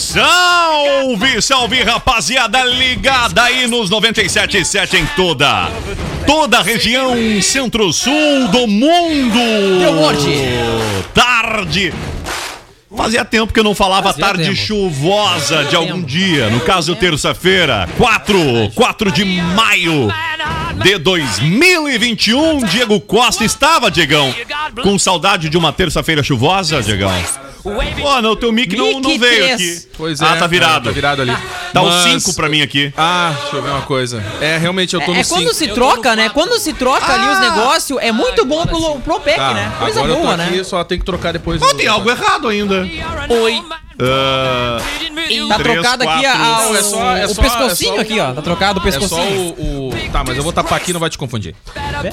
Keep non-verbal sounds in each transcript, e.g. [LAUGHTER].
Salve, salve, rapaziada ligada aí nos 97.7 em toda, toda a região centro-sul do mundo. Tarde. Fazia tempo que eu não falava Fazia tarde tempo. chuvosa de algum dia. No caso, terça-feira, 4, 4 de maio de 2021. Diego Costa estava, Diegão, com saudade de uma terça-feira chuvosa, Diegão? Pô, não, o teu mic não, não veio aqui. Pois é. Ah, tá virado. Tá virado ali. O Mas- 5 pra mim aqui. Ah, deixa eu ver uma coisa. É, realmente eu tô É, no é quando 5. se troca, né? Quando se troca ali os negócios, é muito bom pro, pro OPEC, Tá, né? Coisa agora eu boa, tô aqui, né? só tem que trocar depois. Mas o- tem algo errado ainda. Oi. Ah, Tá Três, trocado aqui a, a- Não, é só- é o só- pescocinho é só- aqui, ó. Tá trocado o É só pescocinho. o, o- Tá, mas eu vou tapar aqui, não vai te confundir.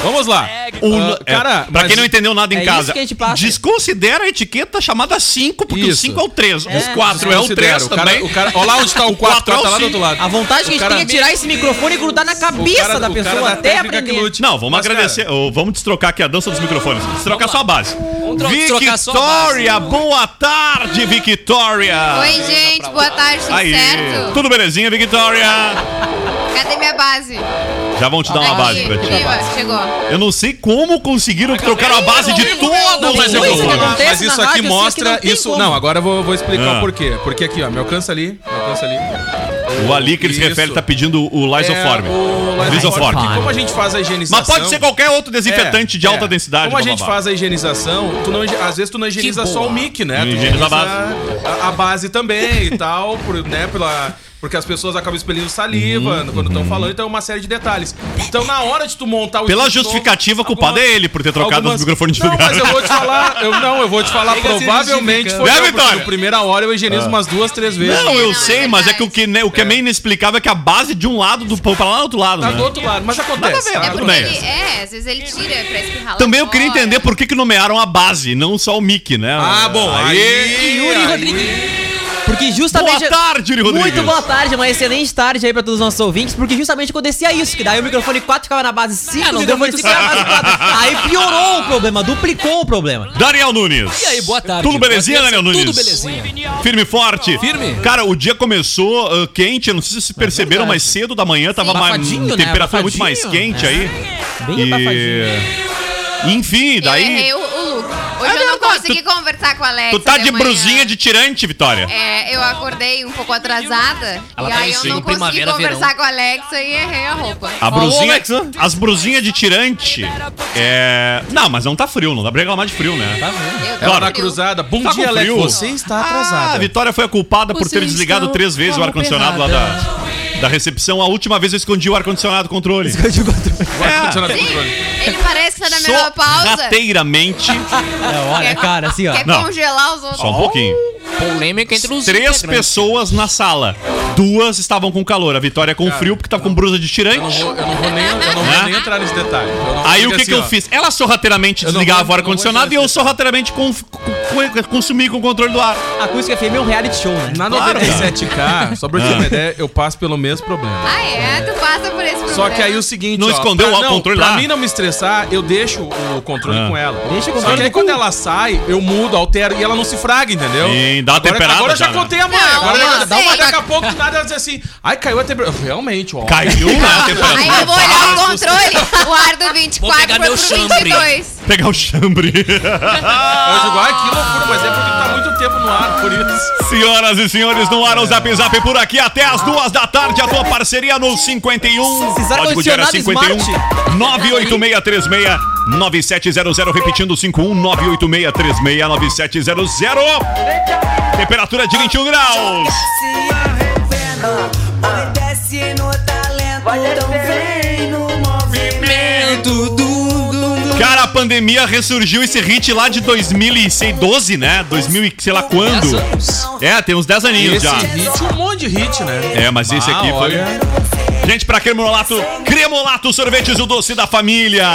Vamos lá. o- Ah, é, cara, pra mas- quem não entendeu nada em é casa, isso que a gente passa. desconsidera a etiqueta chamada 5, porque o Isso. 5 é o 3. O 4 é o Desconsidera. 3 o cara, também. o cara, Olha lá onde tá o 4, quatro é o tá lá do outro lado. A vontade que a O gente cara- tem é tirar esse microfone e grudar na O cabeça cara- da o cara pessoa até aprender. Não, vamos Mas, agradecer. ô, vamos destrocar aqui a dança dos microfones. Destrocar só a base. Victoria, boa tarde, Victoria. Oi, gente, boa tarde, tudo certo? tudo belezinha, Victoria? Cadê minha base? Já vão te dar uma base pra ti. chegou. Eu não sei como conseguiram trocar a base de todos Não, os mas isso aqui rádio, mostra. isso, não, agora eu vou, vou explicar Ah. o porquê. Porque aqui, ó, me alcança ali. Me alcança ali. O ali que eles Isso. referem tá pedindo o Lysoform. É, o Lisoform. Lisoform. Como a gente faz a higienização. Mas pode ser qualquer outro desinfetante É, de alta é. densidade. Como a gente faz a higienização, tu não, às vezes tu não higieniza só o mic, né? Tu Higieniza a a, a base também e tal, por, né? Pela, porque as pessoas acabam expelindo saliva Uhum, quando estão falando, então é uma série de detalhes. Então, na hora de tu montar o Pela justificativa, novo, culpado algumas- é ele por ter trocado algumas- os microfones de Não, lugar. mas eu vou te falar, eu, não, eu vou te falar, provavelmente foi Né, eu, porque Vitória? na primeira hora eu higienizo umas duas, três vezes. Não, eu não, é sei, mas é que o que, né, o que é meio inexplicável é que a base de um lado do pra lá do outro lado, Tá né? do outro lado, mas acontece. Nada a ver, tá? É tudo bem. ele, é, às vezes ele tira pra espirrar Também eu queria entender por que, que nomearam a base, não só o mic, né? Ah, bom, aí... E Yuri aí- Rodrigues. Porque justamente. Boa tarde, Rodrigues. Muito boa tarde, uma excelente tarde aí pra todos os nossos ouvintes, porque justamente acontecia isso, que daí o microfone 4 ficava na base 5, o microfone 5 ficava na base 4. Aí piorou o problema, duplicou o problema. Daniel Nunes. E aí, boa tarde. Tudo belezinha, Daniel Nunes? Tudo belezinha. Firme e forte. Firme. Cara, o dia começou ah, quente, eu não sei se vocês perceberam, verdade. mas cedo da manhã tava mais, Abafadinho, né? temperatura muito mais quente aí. Bem abafadinho. Enfim, Eu daí... errei o, o look. Hoje É eu não verdade, consegui conversar com a Alex. Tu tá de brusinha de tirante, Vitória. É, eu acordei um pouco atrasada. Ela e tá aí eu não consegui primavera, conversar verão. com a Alexa e errei a roupa. A brusinha, Alexa. as brusinhas de tirante, é... Não, mas não tá frio, não dá pra reclamar de frio, né? Eu tô Ela Claro. na frio. cruzada. Bom Tá dia, Alex. frio? Você está Ah, atrasada. a Vitória foi a culpada por ter desligado três vezes o ar-condicionado lá da, da recepção. A última vez eu escondi o ar-condicionado controle. [LAUGHS] Ar-condicionado Sim, controle. ele parece que tá na menopausa. Sorrateiramente, É, [LAUGHS] olha, cara, assim, ó. Quer Não. congelar os outros. só um pouquinho. Polêmica entre os Três pessoas na sala. Duas estavam com calor. A Vitória com frio porque tava com brusa de Eu não tirante. vou, eu não vou nem, eu não Né? vou nem entrar nesse detalhe. Eu não- Aí o que, que assim, eu ó, fiz? Ela sorrateiramente Eu não desligava vou- o não ar-condicionado e eu sorrateiramente conf- co- consumi com o controle do ar. A acústica FM é um reality show, né? Na Claro, 97K, só pra eu ter Ah. uma ideia, eu passo pelo mesmo problema. Ah, é? Tu passa por esse problema. Só que aí o seguinte, Não ó, escondeu pra, o não, controle pra lá? mim não me estressar, eu deixo o controle Ah. com ela. Deixa o Só controle que aí quando ela sai, eu mudo, altero e ela não se fraga, entendeu? E dá uma agora, temperada Agora eu já já, né? contei a mãe. Não, agora ela dá uma daqui a pouco de nada ela diz assim: "Ai, caiu a temperatura". Realmente, ó. Caiu, né? A temperatura. [LAUGHS] Aí eu vou olhar o controle, o ar do 24 pegar foi meu pro chambre. 22. Pegar o chambre. [LAUGHS] Eu digo, ai, que loucura, mas é porque tá muito tempo no ar, por isso. Senhoras e senhores, no ar o Zap Zap por aqui até as duas da tarde. A tua parceria no 51. Esses Código de área ar-condicionado 51 smart. 9700, repetindo 51986369700. Temperatura de 21 graus. Cara, a pandemia ressurgiu esse hit lá de 2012, né? 2000 e sei lá quando. É, tem uns 10 aninhos Esse já. hit, um monte de hit, né? É, mas esse Ah, aqui foi. olha. Gente, pra Cremolato, Cremolato Sorvetes, o doce da família.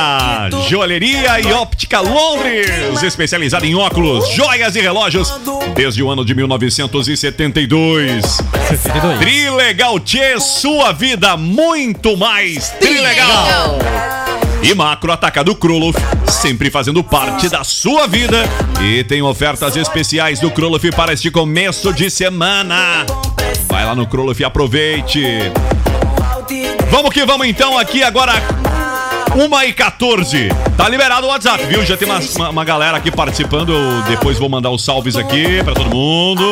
Joalheria e Óptica Londres, especializada em óculos, joias e relógios desde o ano de 1972. Trilegal Tchê, sua vida muito mais Trilegal. E Macro Atacado Kroloff, sempre fazendo parte da sua vida. E tem ofertas especiais do Kroloff para este começo de semana. Vai lá no Kroloff e aproveite. Vamos que vamos então aqui agora. 1 e 14. Tá liberado o WhatsApp, viu? Já tem uma, uma- uma galera aqui participando. Eu depois vou mandar os salves aqui pra todo mundo.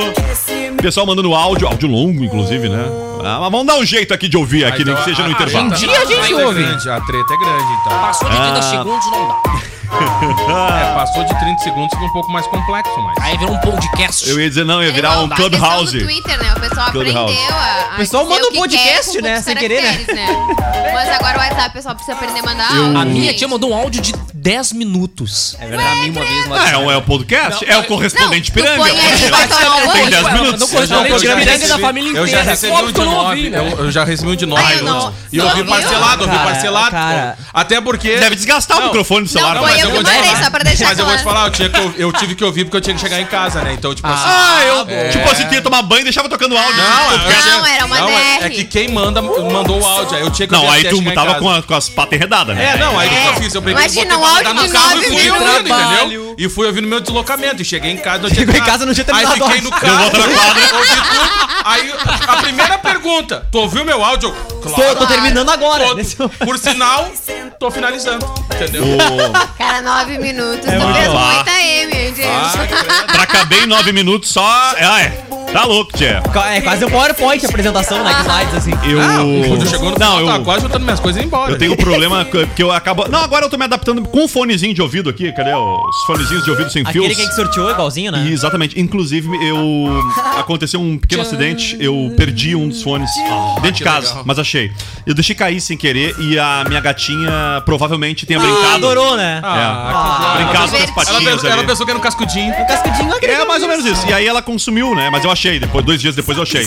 Pessoal mandando áudio, áudio longo, inclusive, né? Ah, mas vamos dar um jeito aqui de ouvir aqui, nem que seja no intervalo. treta- dia a gente treta é ouve. grande, A treta é grande, então. Passou de 30 Ah. segundos, não dá. [LAUGHS] É, passou de 30 segundos, fica um pouco mais complexo, mas. Aí vira um podcast. Eu ia dizer, não, ia virar não um dá clubhouse. No Twitter, né? O pessoal Clubhouse. aprendeu a. a O pessoal dizer manda o um que podcast, quer com né? poucos Sem querer, né? caracteres, né? Mas agora o WhatsApp, o pessoal precisa aprender a mandar Eu- áudio. A minha tia mandou um áudio de 10 minutos. É verdade. Pra mim uma vez no Ah, é, um, é o podcast? é o correspondente Não, tu piranga. põe aí, vai tomar um Tem banho. 10 minutos. Não já- correspondente eu já piranga recebi- da família Eu já inteira. recebi Óbvio um que de eu não 9. ouvi, né? Eu, eu já recebi um de 9 Ah, eu não-. E eu não ouvi ouviu? parcelado, eu ouvi Cara, parcelado. cara. Até porque. Deve desgastar o Não. microfone do celular. Não, mas foi eu eu vou que te mandei, falar. só pra deixar Mas eu vou te claro. falar, eu, tinha que eu, eu tive que ouvir porque eu tinha que chegar em casa, né? Então, tipo assim. Ah, eu. Tipo assim, tinha que tomar banho e deixava tocando áudio. Não, eu Não, tinha- era uma não, é- DR. É que quem manda mandou o áudio. Aí eu tinha que Não, ouvir aí até tu chegar em tava casa. com, a- com as patas enredadas, né? É, não, aí o que É. eu fiz? Eu peguei Imagina, botei um pra áudio rodar de no carro nove e fui minutos. ouvindo, Trabalho. entendeu? E fui ouvindo meu deslocamento. E cheguei em casa, não tinha Chegou em casa, não tinha Aí terminado fiquei no áudio. carro, ouvi tudo. Aí a primeira pergunta, tu ouviu meu áudio? Tô, tô terminando agora. Tô- Nesse- por sinal, tô finalizando. Entendeu? [LAUGHS] Cara, nove minutos. É tu muito fez muita M, hein, gente? [LAUGHS] Pra caber em nove minutos só. Ah, é. Tá louco, Tchê. É quase um PowerPoint a apresentação, né? Slides assim. Eu. Ah, quando chegou no não, final, eu. tá quase botando minhas coisas e embora. Eu tenho um problema [LAUGHS] que que eu acabo. Não, agora eu tô me adaptando com um fonezinho de ouvido aqui. Cadê os fonezinhos de ouvido sem Aquele fios? que a gente sorteou igualzinho, né? E, exatamente. Inclusive, eu. Aconteceu um pequeno acidente. Eu perdi um dos fones dentro de que casa, legal. mas achei. Eu deixei cair sem querer e a minha gatinha provavelmente tenha Ah, brincado. adorou, né? Ah, É, brincado com as. Ela, patinhas ela ali. pensou que era um cascudinho. O cascudinho É mais ou menos isso. E aí ela consumiu, né? Mas eu achei. Depois, dois dias depois eu achei.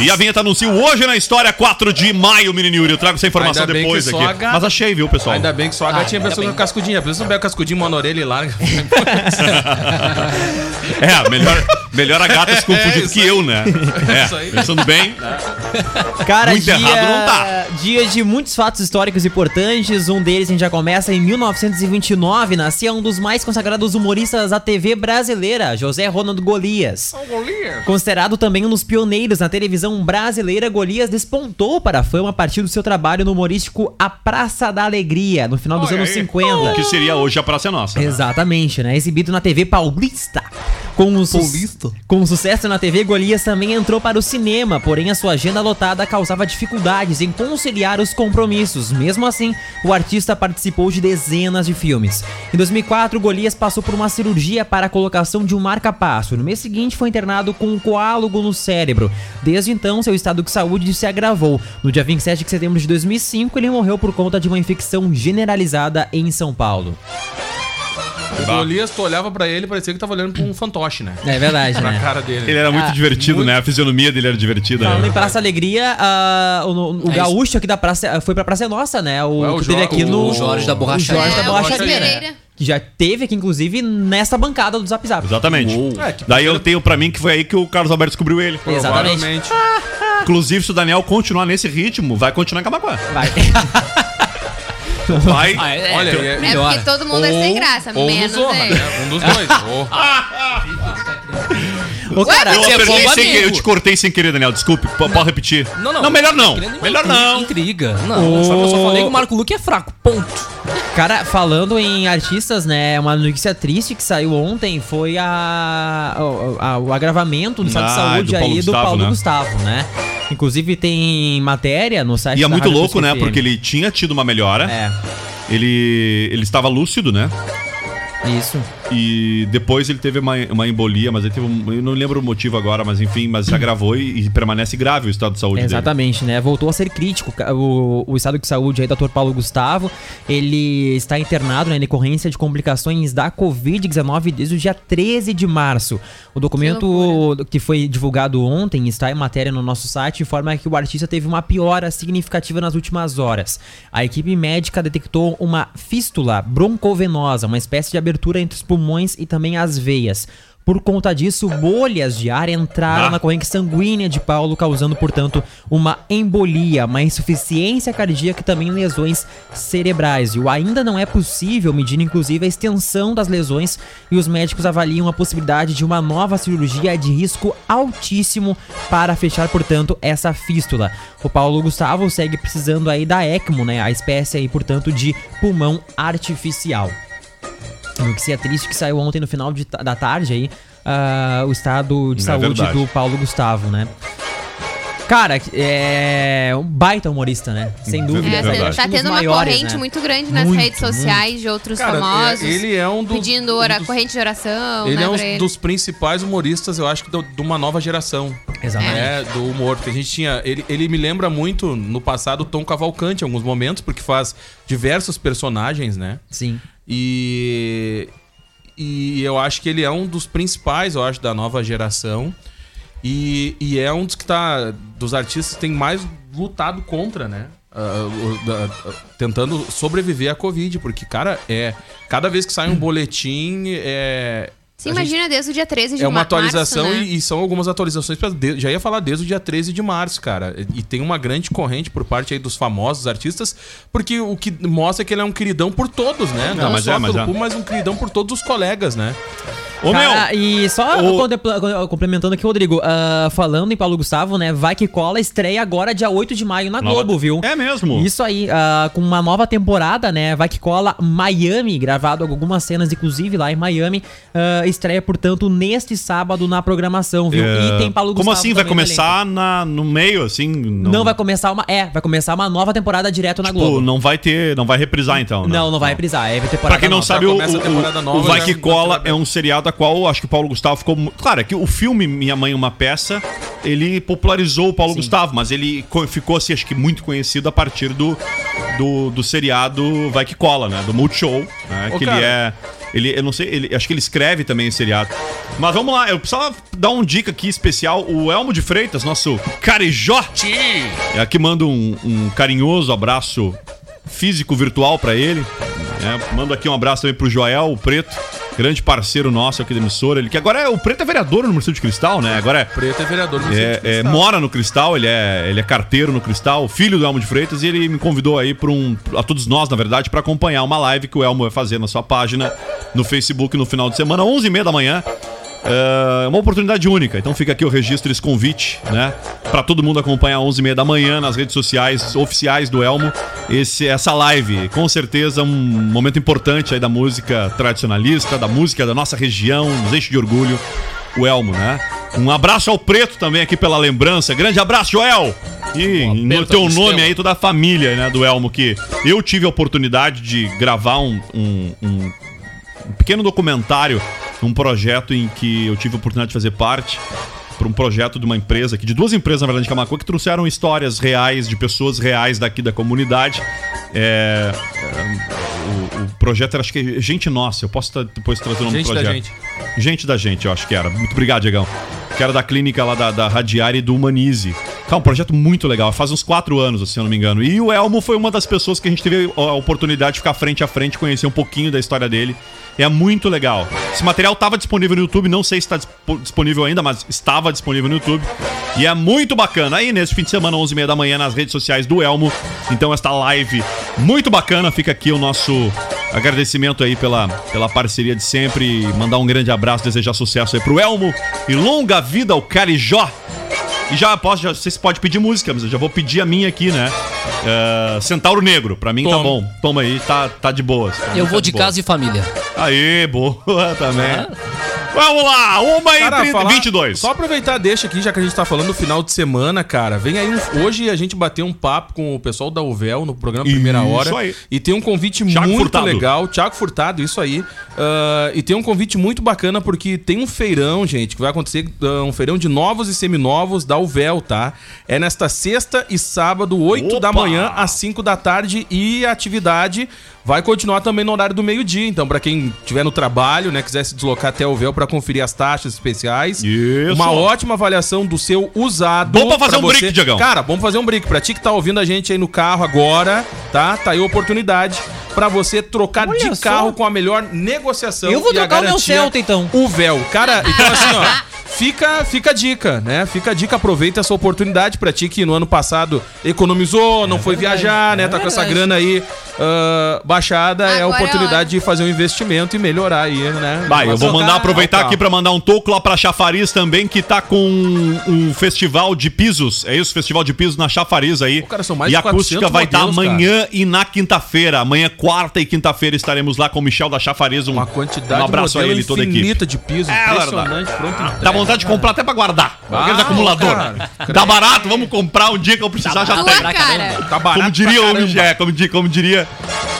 E a vinheta anuncia hoje na história, 4 de maio, menino Yuri. Eu trago essa informação Ainda bem depois que só aqui. a gata- Mas achei, viu, pessoal? Ainda bem que só a gatinha pensou no cascudinho. A pessoa pega o cascudinho, mão na orelha e larga. [LAUGHS] É, melhor, melhor a gata se confundir É, do isso que aí. eu, né? [LAUGHS] Isso aí. É, pensando bem. Cara, Muito dia, errado não tá. dia de muitos fatos históricos importantes. Um deles a gente já começa em 1929. Nascia um dos mais consagrados humoristas da TV brasileira, José Ronaldo Golias. Considerado também um dos pioneiros na televisão brasileira, Golias despontou para a fama a partir do seu trabalho no humorístico A Praça da Alegria, no final dos Olha anos aí. 50. O que seria hoje a Praça é Nossa. né? Exatamente, né? Exibido na TV Paulista. Com o, su com sucesso na TV, Golias também entrou para o cinema, porém a sua agenda lotada causava dificuldades em conciliar os compromissos. Mesmo assim, o artista participou de dezenas de filmes. Em 2004, Golias passou por uma cirurgia para a colocação de um marca-passo. No mês seguinte, foi internado com um coágulo no cérebro. Desde então, seu estado de saúde se agravou. No dia 27 de setembro de 2005, ele morreu por conta de uma infecção generalizada em São Paulo. O Golias, tu olhava pra ele, parecia que tava olhando pra um fantoche, né? É verdade, Na né? cara dele. Ele era muito Ah, divertido, né? A fisionomia dele era divertida. Falando né? em Praça Alegria, ah, o, o É gaúcho aqui da Praça foi pra Praça é Nossa, né? O, Ué, o que teve aqui o no. Jorge da Borracharia. o Jorge da É, o Borracharia. Né? Que já teve aqui, inclusive, nessa bancada do Zap Zap. Exatamente. É, que Daí eu tenho pra mim que foi aí que o Carlos Alberto descobriu ele. Exatamente. Provavelmente. Inclusive, se o Daniel continuar nesse ritmo, vai continuar em Camacuã. Vai. [LAUGHS] Vai. Ah, é, Olha, então- é- É melhor. porque todo mundo é sem graça, ou menos né? Um dos dois. [LAUGHS] Ô, cara, Eu é apertei sem eu te cortei sem querer, Daniel. Desculpe, pode repetir. Não, não. Não, melhor não. Melhor não. Intriga. Não, só, eu só falei que o Marco Luque é fraco. Ponto. cara, falando em artistas, né? Uma notícia triste que saiu ontem foi a, o- a- o agravamento do estado de Ah, saúde do aí do Gustavo, Paulo né? Gustavo, né? Inclusive tem matéria no site E é muito Rádio louco, né? Porque ele tinha tido uma melhora. É. Ele, ele estava lúcido, né? Isso. E depois ele teve uma, uma embolia, mas ele teve um, Eu não lembro o motivo agora, mas enfim, mas se agravou e, e permanece grave o estado de saúde dele. Exatamente, né? Voltou a ser crítico. O, o estado de saúde aí do Dr. Paulo Gustavo, ele está internado né, em decorrência de complicações da Covid-19 desde o dia 13 de março. O documento que foi divulgado ontem, está em matéria no nosso site, informa que o artista teve uma piora significativa nas últimas horas. A equipe médica detectou uma fístula broncovenosa, uma espécie de abertura entre os pulmões e também as veias. Por conta disso, bolhas de ar entraram Ah. na corrente sanguínea de Paulo, causando, portanto, uma embolia, uma insuficiência cardíaca e também lesões cerebrais. E o ainda não é possível medir, inclusive, a extensão das lesões e os médicos avaliam a possibilidade de uma nova cirurgia de risco altíssimo para fechar, portanto, essa fístula. O Paulo Gustavo segue precisando aí da ECMO, né? A espécie aí, portanto, de pulmão artificial. O que se é triste que saiu ontem no final de da tarde aí ah, o estado de É saúde verdade. do Paulo Gustavo, né? Cara, é um baita humorista, né? Sem dúvida. É, verdade. tá tendo uma maiores, corrente né? muito grande nas Muito, redes sociais de outros Cara, famosos. é- ele é um do- Pedindo um dos- corrente de oração, Ele né, é um ele. dos principais humoristas, eu acho que do- de uma nova geração. Exatamente. É, do humor. Porque a gente tinha. Ele, ele me lembra muito, no passado, o Tom Cavalcante, em alguns momentos, porque faz diversos personagens, né? Sim. E. E eu acho que ele é um dos principais, eu acho, da nova geração. E, e é um dos que tá. Dos artistas que tem mais lutado contra, né? O- da- ah, tentando sobreviver à Covid, porque, cara, é. Cada vez que sai um boletim, é. Você a gente- imagina desde o dia 13 de é uma ma- atualização março, né? e, e são algumas atualizações. pra de- já ia falar desde o dia 13 de março, cara. E, e tem uma grande corrente por parte aí dos famosos artistas, porque o que mostra é que ele é um queridão por todos, né? Não, mas só é, mas pelo é. mas um queridão por todos os colegas, né? Ô, Cara, meu! e só o- complementando aqui, Rodrigo, ah, falando em Paulo Gustavo, né? Vai que cola estreia agora dia 8 de maio na Nova- Globo, viu? É mesmo? Isso aí, ah, com uma nova temporada, né? Vai que cola Miami, gravado algumas cenas, inclusive, lá em Miami. ah, estreia, portanto, neste sábado na programação, viu? É, E tem Paulo Como Gustavo assim? Vai começar na, no meio, assim? Não... vai começar uma. É, vai começar uma nova temporada direto na Tipo, Globo. não vai ter. Não vai reprisar, então. né? Não, não vai reprisar. É temporada Pra quem não nova. sabe, o, começa a o- nova, o Vai Que Cola é um seriado a qual acho que o Paulo Gustavo ficou. Claro, é que o filme Minha Mãe Uma Peça, ele popularizou o Paulo Gustavo, mas ele co- ficou, assim, acho que muito conhecido a partir do, do, do seriado Vai Que Cola, né? Do Multishow, né? Ô, que ele cara. é. Ele, eu não sei, ele, acho que ele escreve também esse seriado. Mas vamos lá, eu precisava dar uma dica aqui especial. O Elmo de Freitas, nosso carijó, é aqui manda um, um carinhoso abraço físico virtual pra ele. né? Mando aqui um abraço também pro Joel, o Preto, grande parceiro nosso aqui da emissora. Ele que agora é o Preto é vereador no Município de Cristal, né? Agora é Preto é vereador do é, Município de é, Cristal. mora no Cristal, ele é, ele é carteiro no Cristal, filho do Elmo de Freitas, e ele me convidou aí para um. a todos nós, na verdade, para acompanhar uma live que o Elmo vai fazer na sua página no Facebook no final de semana, 11h30 da manhã. É uma oportunidade única, então fica aqui o registro, esse convite, né? Pra todo mundo acompanhar 11h30 da manhã nas redes sociais oficiais do Elmo. Esse, essa live, com certeza, um momento importante aí da música tradicionalista, da música da nossa região, nos enche de orgulho o Elmo, né? Um abraço ao Preto também aqui pela lembrança. Grande abraço, Joel! E Um no teu nome Estela. aí, toda a família, né, do Elmo, que eu tive a oportunidade de gravar um- um- um pequeno documentário, um projeto em que eu tive a oportunidade de fazer parte. Para um projeto de uma empresa aqui, de duas empresas, na verdade, de Camacuã, que trouxeram histórias reais de pessoas reais daqui da comunidade. É, é, o, o projeto era, acho que Gente Nossa. Eu posso depois trazer o nome Gente do da projeto. gente. Gente da gente, eu acho que era. Muito obrigado, Diegão. Que era da clínica lá da, da Radiária e do Humanize. Cara, um projeto muito legal. Faz uns quatro anos, se eu não me engano. E o Elmo foi uma das pessoas que a gente teve a oportunidade de ficar frente a frente, conhecer um pouquinho da história dele. É muito legal. Esse material estava disponível no YouTube, não sei se está disponível ainda, mas estava disponível no YouTube. E é muito bacana. Aí, nesse fim de semana, 11h30 da manhã, nas redes sociais do Elmo. Então, esta live muito bacana. Fica aqui o nosso agradecimento aí pela, pela parceria de sempre. Mandar um grande abraço, desejar sucesso aí pro Elmo. E longa vida ao Carijó. E já posso, já, vocês podem pedir música, mas eu já vou pedir a minha aqui, né? É, Centauro Negro, pra mim tá Toma. bom. Toma aí, tá, tá de boas. Eu tá vou de boas. casa e família. Aê, boa também. Vamos lá, uma e Cara, 30, falar- 22. Só aproveitar, deixa aqui, já que a gente tá falando do final de semana, cara. Vem aí, um- hoje a gente bateu um papo com o pessoal da Uvel no programa Primeira Isso Hora. aí. E tem um convite Thiago muito Furtado. legal. Thiago Furtado, isso aí. Ah, e tem um convite muito bacana porque tem um feirão, gente, que vai acontecer, ah, um feirão de novos e seminovos da Uvel, tá? É nesta sexta e sábado, 8 da Opa! manhã às 5 da tarde e a atividade vai continuar também no horário do meio-dia. Então, pra quem estiver no trabalho, né, quiser se deslocar até o véu pra conferir as taxas especiais, Isso. uma ótima avaliação do seu usado. Bom pra fazer um brick, Diegão. Cara, vamos fazer um brick. Pra ti que tá ouvindo a gente aí no carro agora, tá? Tá aí a oportunidade pra você trocar Olha de só. carro com a melhor negociação. Eu vou e a trocar o meu Celta, então. O véu. Cara, então assim, ó. [LAUGHS] Fica, fica a dica, né? Fica a dica, aproveita essa oportunidade pra ti que no ano passado economizou, não foi viajar, né? é Tá com essa verdade. grana aí ah, baixada, é a Agora é oportunidade de fazer um investimento e melhorar aí, né? Vai, eu vou mandar aproveitar o carro. aqui pra mandar um toco lá pra Chafariz também, que tá com um festival de pisos. É isso, festival de pisos na Chafariz aí. Pô, cara, são mais e de a acústica 400 vai estar modelos, amanhã e na quinta-feira. Amanhã, quarta e quinta-feira, estaremos lá com o Michel da Chafariz. Um, Uma quantidade um abraço a ele toda a equipe. de piso, É, impressionante, pronto. Dá vontade de comprar até pra guardar. Ah, Aqueles acumulador. cara. Tá barato, vamos comprar um dia que eu precisar, já Tua tem. cara. Tá barato Como diria pra o caramba. Michel, como, di- como diria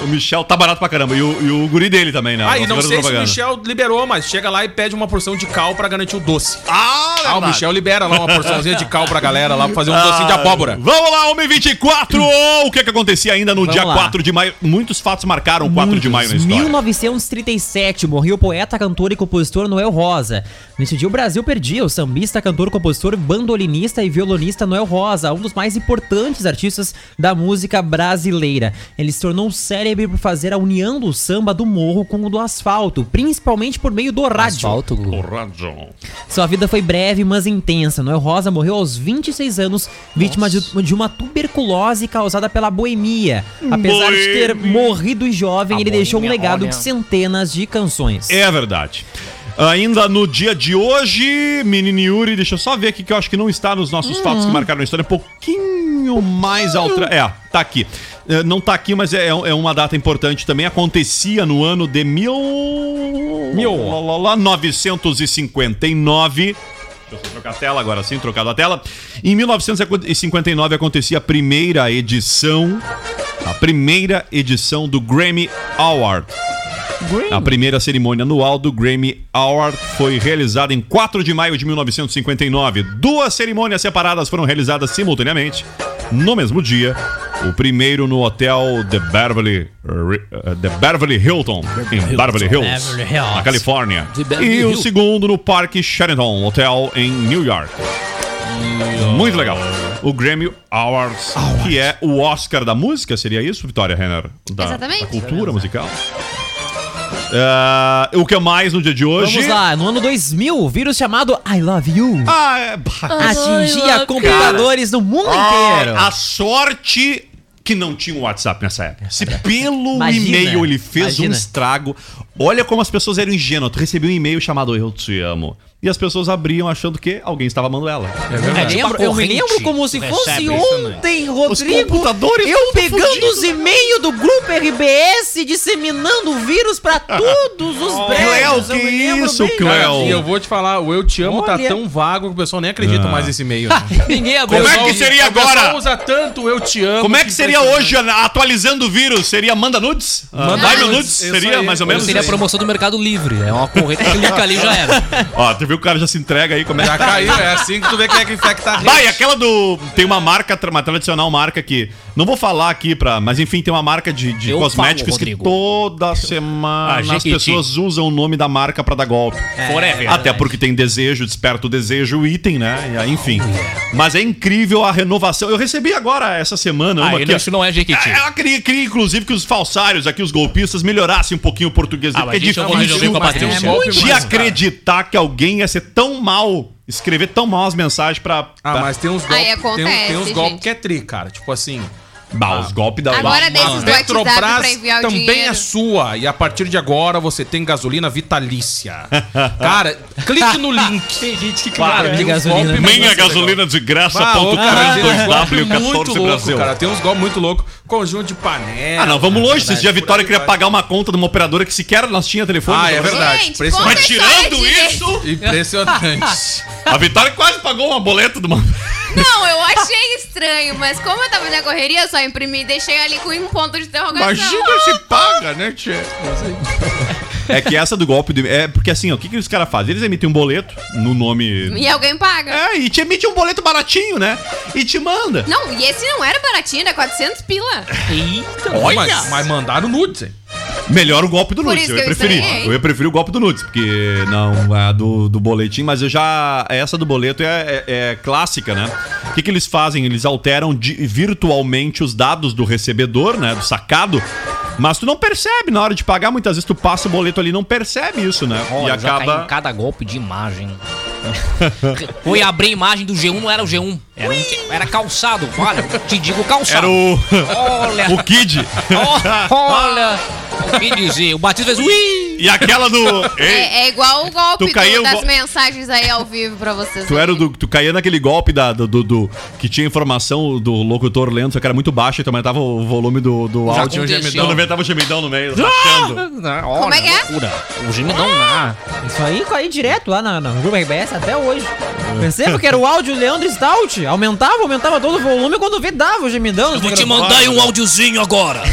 o Michel, tá barato pra caramba. E o, e o guri dele também, né? Ah, e não sei se o. Michel liberou, mas chega lá e pede uma porção de cal pra garantir o doce. Ah, Ah, o. Michel libera lá uma porçãozinha de cal pra galera lá pra fazer um docinho de Ah, abóbora. Vamos lá, homem 24! o que que acontecia ainda no Vamos dia lá. 4 de maio? Muitos fatos marcaram o 4 de maio na história. 1937, morreu o poeta, cantor e compositor Noel Rosa. Nesse dia, o Brasil perdia o sambista, cantor, compositor, bandolinista e violonista Noel Rosa, um dos mais importantes artistas da música brasileira. Ele se tornou célebre por fazer a união do samba do morro com o do asfalto, principalmente por meio do rádio. Asfalto, Gu. O rádio. Sua vida foi breve, mas intensa. Noel Rosa morreu aos 26 anos, vítima de, de uma tuberculose causada pela boemia. Apesar de ter Boemia. morrido jovem, A ele deixou um boemia, legado olha. de centenas de canções. É verdade. Ainda no dia de hoje, menino Yuri, deixa eu só ver aqui que eu acho que não está nos nossos fatos que marcaram a história. Um pouquinho mais altra. É, tá aqui. É, Não tá aqui, mas é, é uma data importante também. Acontecia no ano de mil... Mil. Lá, lá, lá, 959. Deixa eu só trocar a tela agora sim, trocado a tela. Em 1959 acontecia a primeira edição, a primeira edição do Grammy Award. A primeira cerimônia anual do Grammy Award foi realizada em 4 de maio de 1959. Duas cerimônias separadas foram realizadas simultaneamente no mesmo dia. O primeiro no hotel The Beverly, uh, The Beverly Hilton, em Beverly Hills, na Califórnia. E o segundo no Parque Sheraton Hotel em New York. Muito legal. O Grammy Awards, que é o Oscar da música, seria isso, Vitória Renner? Da, Exatamente. Da cultura musical. Ah, o que mais no dia de hoje? Vamos lá, no ano 2000, o vírus chamado I Love You Ah, é... atingia computadores no mundo inteiro. Ah, a sorte que não tinha o WhatsApp nessa época. Se pelo Imagina, e-mail ele fez um imagina. estrago. Olha como as pessoas eram ingênuas. Tu recebeu um e-mail chamado Eu Te Amo. E as pessoas abriam achando que alguém estava amando ela. É Eu, verdade. lembro, eu lembro como se fosse ontem, Rodrigo. computadores eu pegando os e-mails do grupo RBS, disseminando o vírus pra todos os Cleo, prédios. que eu me lembro isso. Cleo? E eu vou te falar, o Eu Te Amo tá Olha. tão vago que o pessoal nem acredita mais nesse e-mail. né? [LAUGHS] Ninguém abriu. Como é que seria agora? usa tanto Eu Te Amo. Como é que seria hoje atualizando o vírus? Seria manda nudes? Manda Vai meu nudes, Seria aí. mais ou menos? Seria? Promoção do Mercado Livre. É uma corrente que clica ali já era. [LAUGHS] Ó, tu viu que o cara já se entrega aí, como é Já caiu, é assim que tu vê quem é que infecta a rede. Vai, aquela do. Tem uma marca, uma tradicional marca que. Não vou falar aqui pra. Mas enfim, tem uma marca de, de Eu cosméticos falo, que toda semana as pessoas usam o nome da marca pra dar golpe. Forever. Até porque tem desejo, desperta o desejo, o item, né? E aí, enfim. Mas é incrível a renovação. Eu recebi agora, essa semana, uma Ah, aqui. isso não é Jequiti. Ah, Ela queria, queria, inclusive, que os falsários aqui, os golpistas, melhorassem um pouquinho o português. Ah, é eu vou difícil Patrícia. golpe de acreditar que alguém ia ser tão mal, escrever tão mal as mensagens pra. Ah, pra- mas tem uns golpes. Tem, tem uns golpes que é tri, cara. Tipo assim. Bah, os golpes da Agora A desses do WhatsApp Petrobras pra enviar o também dinheiro. é sua. E a partir de agora você tem gasolina vitalícia. [LAUGHS] Cara, clique no link. [LAUGHS] Tem gente que Cara, de tem uns gasolina. golpes Minha muito gasolina de graça. legal. Ah, ponto cara, tem uns 42W golpes 14 muito louco, Brasil. cara. Tem uns golpes muito loucos. Conjunto de panela. Ah, não, vamos longe. Esses dias a Vitória queria pagar uma conta de uma operadora que sequer nós tinha telefone. Ah, é Então, verdade. Gente, Impressionante. conta Mas história tirando direito. isso, Impressionante. [LAUGHS] a Vitória quase pagou uma boleta de uma. Não, eu achei estranho, mas como eu tava na correria, eu só imprimi e deixei ali com um ponto de interrogação. Imagina se paga, né, Tchê? É que essa do golpe. de- É porque assim, ó, o que, que os caras fazem? Eles emitem um boleto no nome. E alguém paga. É, e te emite um boleto baratinho, né? E te manda. Não, e esse não era baratinho, era 400 pila. Olha! Mas, mas mandaram nudes, hein? Melhor o golpe do Nudes. Eu ia eu preferir. Eu ia preferir o golpe do Nudes, porque não, a do, do boletim, mas eu já. Essa do boleto é, é- é clássica, né? O que, que eles fazem? Eles alteram di- virtualmente os dados do recebedor, né? Do sacado. Mas tu não percebe na hora de pagar, muitas vezes tu passa o boleto ali e não percebe isso, né? Olha, e acaba. em cada golpe de imagem. [LAUGHS] Fui abrir a imagem do G1, não era o G1. Era, um era calçado. Olha, te digo calçado. Era o. Olha, [LAUGHS] o Kid. [LAUGHS] olha. O que dizer? O Batista fez ui. E aquela do. Ei, É, é igual o golpe Tu caiu do- das go- mensagens aí ao vivo pra vocês. Tu era do, tu caía naquele golpe da, do, do- do- que tinha informação do locutor lendo, só que era muito baixo e também tava o volume do, do Já áudio. aconteceu. Quando vem tava o gemidão no meio, rachando. Como é que é? Loucura. O gemidão lá. Isso aí caiu direto lá na, na Grupo RBS até hoje. Perceba que era o áudio Leandro Stout. Aumentava, aumentava todo o volume quando vê dava o gemidão. Eu vou te mandar aí um áudiozinho agora. [LAUGHS]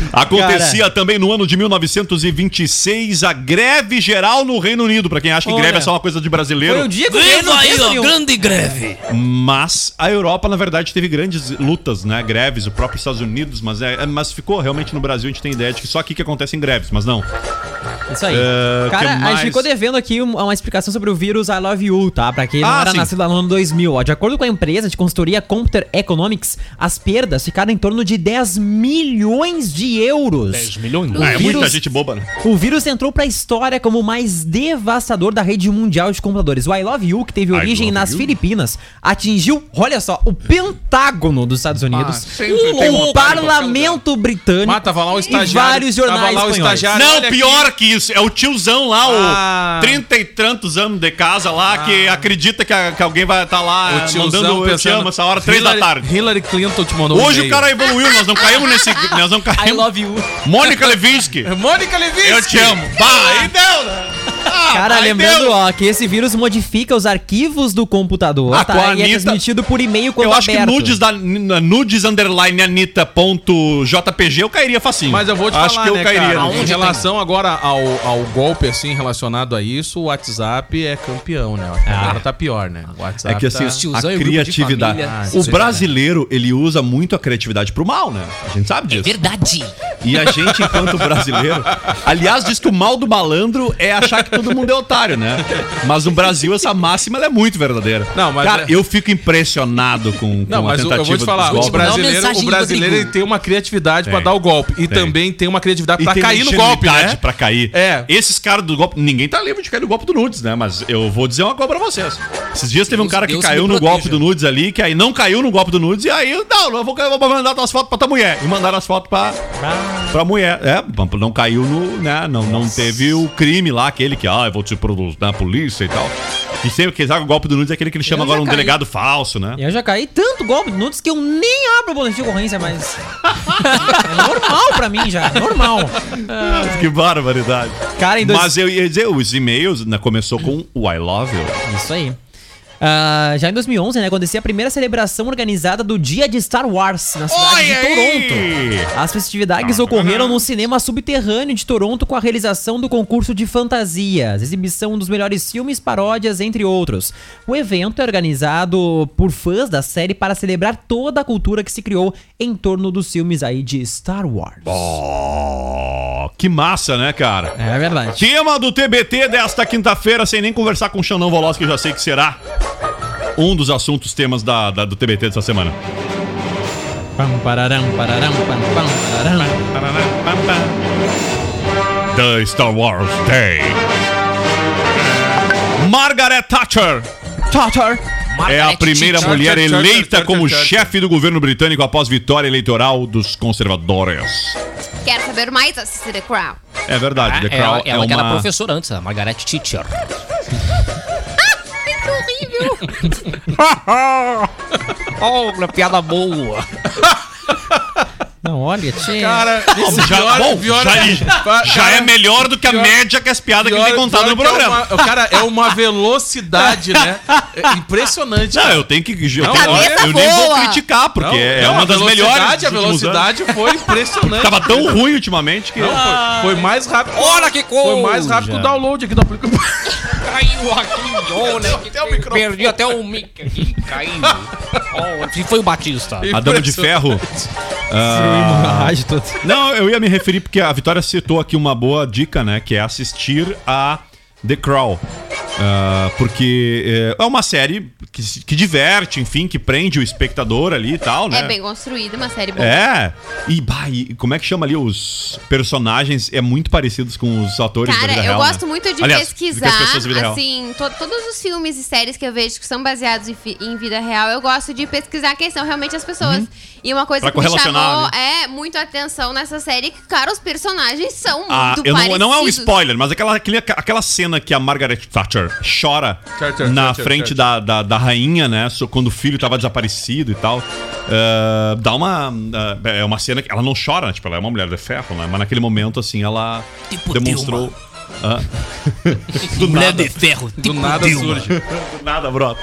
Acontecia também no ano de 1926 a greve geral no Reino Unido, pra quem acha que Olha. greve é só uma coisa de brasileiro. Foi o dia que o aí, ó, nenhum. grande greve. Mas a Europa, na verdade, teve grandes lutas, né? Greves, o próprio Estados Unidos, mas, é, é- mas ficou realmente no Brasil, a gente tem ideia de que só aqui que acontecem greves, mas não. Isso aí. É, Cara, que a mais? gente ficou devendo aqui um- uma explicação sobre o vírus I Love You, tá? Pra quem não Ah, era sim. nascido lá no ano 2000. Ó, de acordo com a empresa de consultoria Computer Economics, as perdas ficaram em torno de 10 milhões de euros. 10 milhões? O Ah, é muita vírus- gente boba, né? O vírus entrou pra história como o mais devastador da rede mundial de computadores. O I Love You, que teve origem nas You? Filipinas, atingiu, olha só, o Pentágono dos Estados Unidos, tem o um parlamento britânico Mas tava lá o e vários jornais tava lá o espanhóis. estagiário. Não, olha aqui. pior que isso. É o tiozão lá, Ah. o trinta e tantos anos de casa lá, que acredita que, a- que alguém vai estar lá O tiozão mandando eu te amo essa hora, três da tarde. Hillary Clinton te mandou um Hoje o e-mail. cara evoluiu, nós não caímos nesse. Nós não [LAUGHS] caímos. Love You. Mônica Levinsky, Mônica Levinsky. eu te amo. Bah, aí deu, né? Ah, Cara, lembrando, deu. ó, que esse vírus modifica os arquivos do computador, Ah, com a tá? E é Anitta- transmitido por e-mail quando Eu acho aberto. que nudes da nudes underline Anitta ponto JPG eu cairia facinho. Mas eu vou te acho falar, que eu né, cairia. cara, né? em relação agora ao, ao golpe, assim, relacionado a isso, o WhatsApp é campeão, né? Agora tá pior, né? O WhatsApp É que assim, tá... a criatividade. Ah, o é brasileiro, ele usa muito a criatividade pro mal, né? A gente sabe disso. Verdade. E a gente, enquanto brasileiro. Aliás, diz que o mal do malandro é achar que todo mundo é otário, né? Mas no Brasil, essa máxima ela é muito verdadeira. Não, mas Cara, é- eu fico impressionado com, com Não, a mas eu, tentativa eu vou te falar, dos o brasileiro, o brasileiro tem uma criatividade pra Tem. dar o golpe. E Tem. também tem uma criatividade pra tem cair no golpe, né? pra cair. É. Esses caras do golpe. Ninguém tá livre de cair no golpe do Nudes, né? Mas eu vou dizer uma coisa pra vocês. Esses dias teve um cara que Deus caiu no proteja. golpe do Nudes ali, que aí não caiu no golpe do Nudes, e aí, não, eu vou, eu vou mandar tuas fotos pra tua mulher. E mandaram as fotos pra, pra mulher. É, não caiu no. né? Não, não teve o crime lá, aquele que, ah, eu vou te produzir na polícia e tal. E sempre que sabe, o golpe do Nudes é aquele que ele chama agora um caí. delegado falso, né? Eu já caí tanto golpe de nudes que eu nem abro o boletim de ocorrência, mas. é normal pra mim já, normal. Que barbaridade. Cara, dois... Mas eu ia dizer, os e-mails né, começou com o I love you. Isso aí. Ah, já em 2011, né, acontecia a primeira celebração organizada do Dia de Star Wars na cidade Olha de! Toronto. As festividades ocorreram no cinema subterrâneo de Toronto com a realização do concurso de fantasias, exibição dos melhores filmes, paródias, entre outros. O evento é organizado por fãs da série para celebrar toda a cultura que se criou em torno dos filmes aí de Star Wars. Oh, que massa, né, cara? É verdade. Tema do TBT desta quinta-feira, sem nem conversar com o Xandão Veloz, que eu já sei que será um dos assuntos, temas da, da- do TBT dessa semana. Pam, pararam, pararam, pam, pam, pararam. The Star Wars Day. Margaret Thatcher. Thatcher. É a primeira Thatcher. mulher Thatcher, eleita Thatcher, como Thatcher. chefe do governo britânico após vitória eleitoral dos conservadores. Quero saber mais, assistir The Crown. É verdade, The É, Crown ela é ela que era uma... professora antes, a Margaret Teacher. [LAUGHS] oh, uma piada boa. [LAUGHS] Não, olha, tchê. Cara, esse Já, pior- bom, pior- já, Cara, [LAUGHS] já é melhor do que a média que as piadas que ele tem contado no que é programa. uma- cara, é uma velocidade, né? É impressionante. Não, cara. eu tenho que. Eu, Não, tenho- eu nem vou criticar, porque Não, é não, uma das melhores. A velocidade foi impressionante. Tava tão ruim ultimamente que. Não, foi, foi mais rápido. Olha que coisa! Foi mais rápido que o download aqui do aplicativo. Caiu aqui, olha. Até o microfone. Perdi até o mic aqui, caiu. [LAUGHS] Oh, foi o Batista. A Dama de Ferro. Ah, Rádio não, eu ia me referir porque a Vitória citou aqui uma boa dica, né? Que é assistir a The Crow. Ah, porque é, é uma série que, que diverte, enfim, que prende o espectador ali e tal, né? É bem construída, uma série boa. É, e, bah, e como é que chama ali os personagens? É muito parecidos com os atores da Cara, vida eu real, gosto né? muito de Aliás, pesquisar, da real. assim, to- todos os filmes e séries que eu vejo que são baseados em, em vida real, eu gosto de pesquisar quem são realmente as pessoas. E uma coisa Uhum. Pra que me chamou né? é muito atenção nessa série, que, cara, os personagens são Ah, muito eu não, não é um spoiler, mas aquela, aquele- aquela cena que a Margaret Thatcher chora Thatcher, na Thatcher, frente Thatcher. Da, da, da rainha, né? Quando o filho tava desaparecido e tal. ah, dá uma. ah, é uma cena que ela não chora, né? Tipo, ela é uma mulher de ferro, né? Mas naquele momento, assim, ela Tipo demonstrou. Ah. [LAUGHS] Do Mulher nada. de ferro. Do tipo nada Dilma. surge. [LAUGHS] Do nada, brota.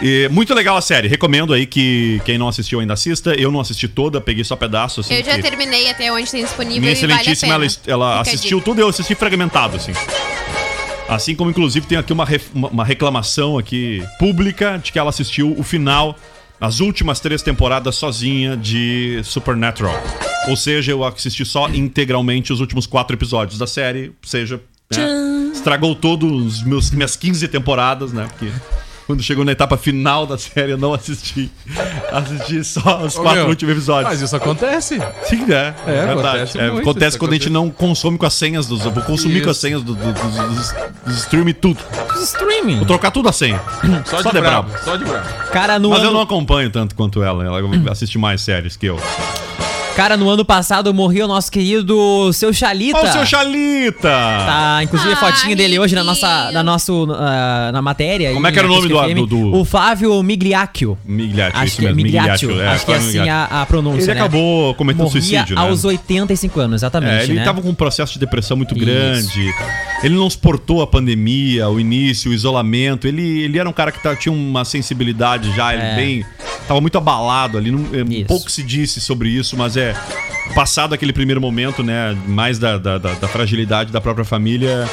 E muito legal a série. Recomendo aí que quem não assistiu ainda assista. Eu não assisti toda, peguei só pedaço. Assim, Eu já terminei até onde tem disponível minha e vale a excelentíssima, pena. ela, ela assistiu tudo eu assisti fragmentado, assim. Assim como, inclusive, tem aqui uma, uma, uma reclamação aqui pública de que ela assistiu o final, as últimas três temporadas sozinha de Supernatural. Ou seja, eu assisti só integralmente os últimos quatro episódios da série, ou seja, né, estragou todos os meus minhas 15 temporadas, né? Porque quando chegou na etapa final da série eu não assisti. Assisti só os Ô, quatro meu, últimos episódios. Mas isso acontece. Sim, é. É, verdade. acontece É, muito, acontece isso quando a gente acontece. não consome com as senhas dos. Eu vou consumir com as Isso. senhas do- do- dos, dos, dos stream e tudo. Streaming. Vou trocar tudo a senha. [CLEARS THROAT] Só, Só de de brabo. brabo. Só de brabo. Cara, no Mas eu ano... não acompanho tanto quanto ela. Ela [CLEARS THROAT] assiste mais séries que eu. Cara, no ano passado morreu o nosso querido Seu Chalita. Ó, o seu Chalita! Tá, inclusive a Ah, fotinho dele hoje na nossa, na, nosso, ah, na matéria. Como é que era o nome do- do- do- O Flávio Migliacchio. Migliaccio, Acho isso que é mesmo, Migliaccio. Migliaccio, é, Acho que é Flávio assim Migliaccio. a, a pronúncia, Ele né? acabou cometendo Morria suicídio, né? aos 85 anos, exatamente, É, ele né? tava com um processo de depressão muito Isso. grande. Ele não suportou a pandemia, o início, o isolamento. Ele, ele era um cara que tá- tinha uma sensibilidade já, ele É. bem. Tava muito abalado ali. não- é, pouco se disse sobre isso, mas é. Passado aquele primeiro momento, né? Mais da, da, da- da fragilidade da própria família.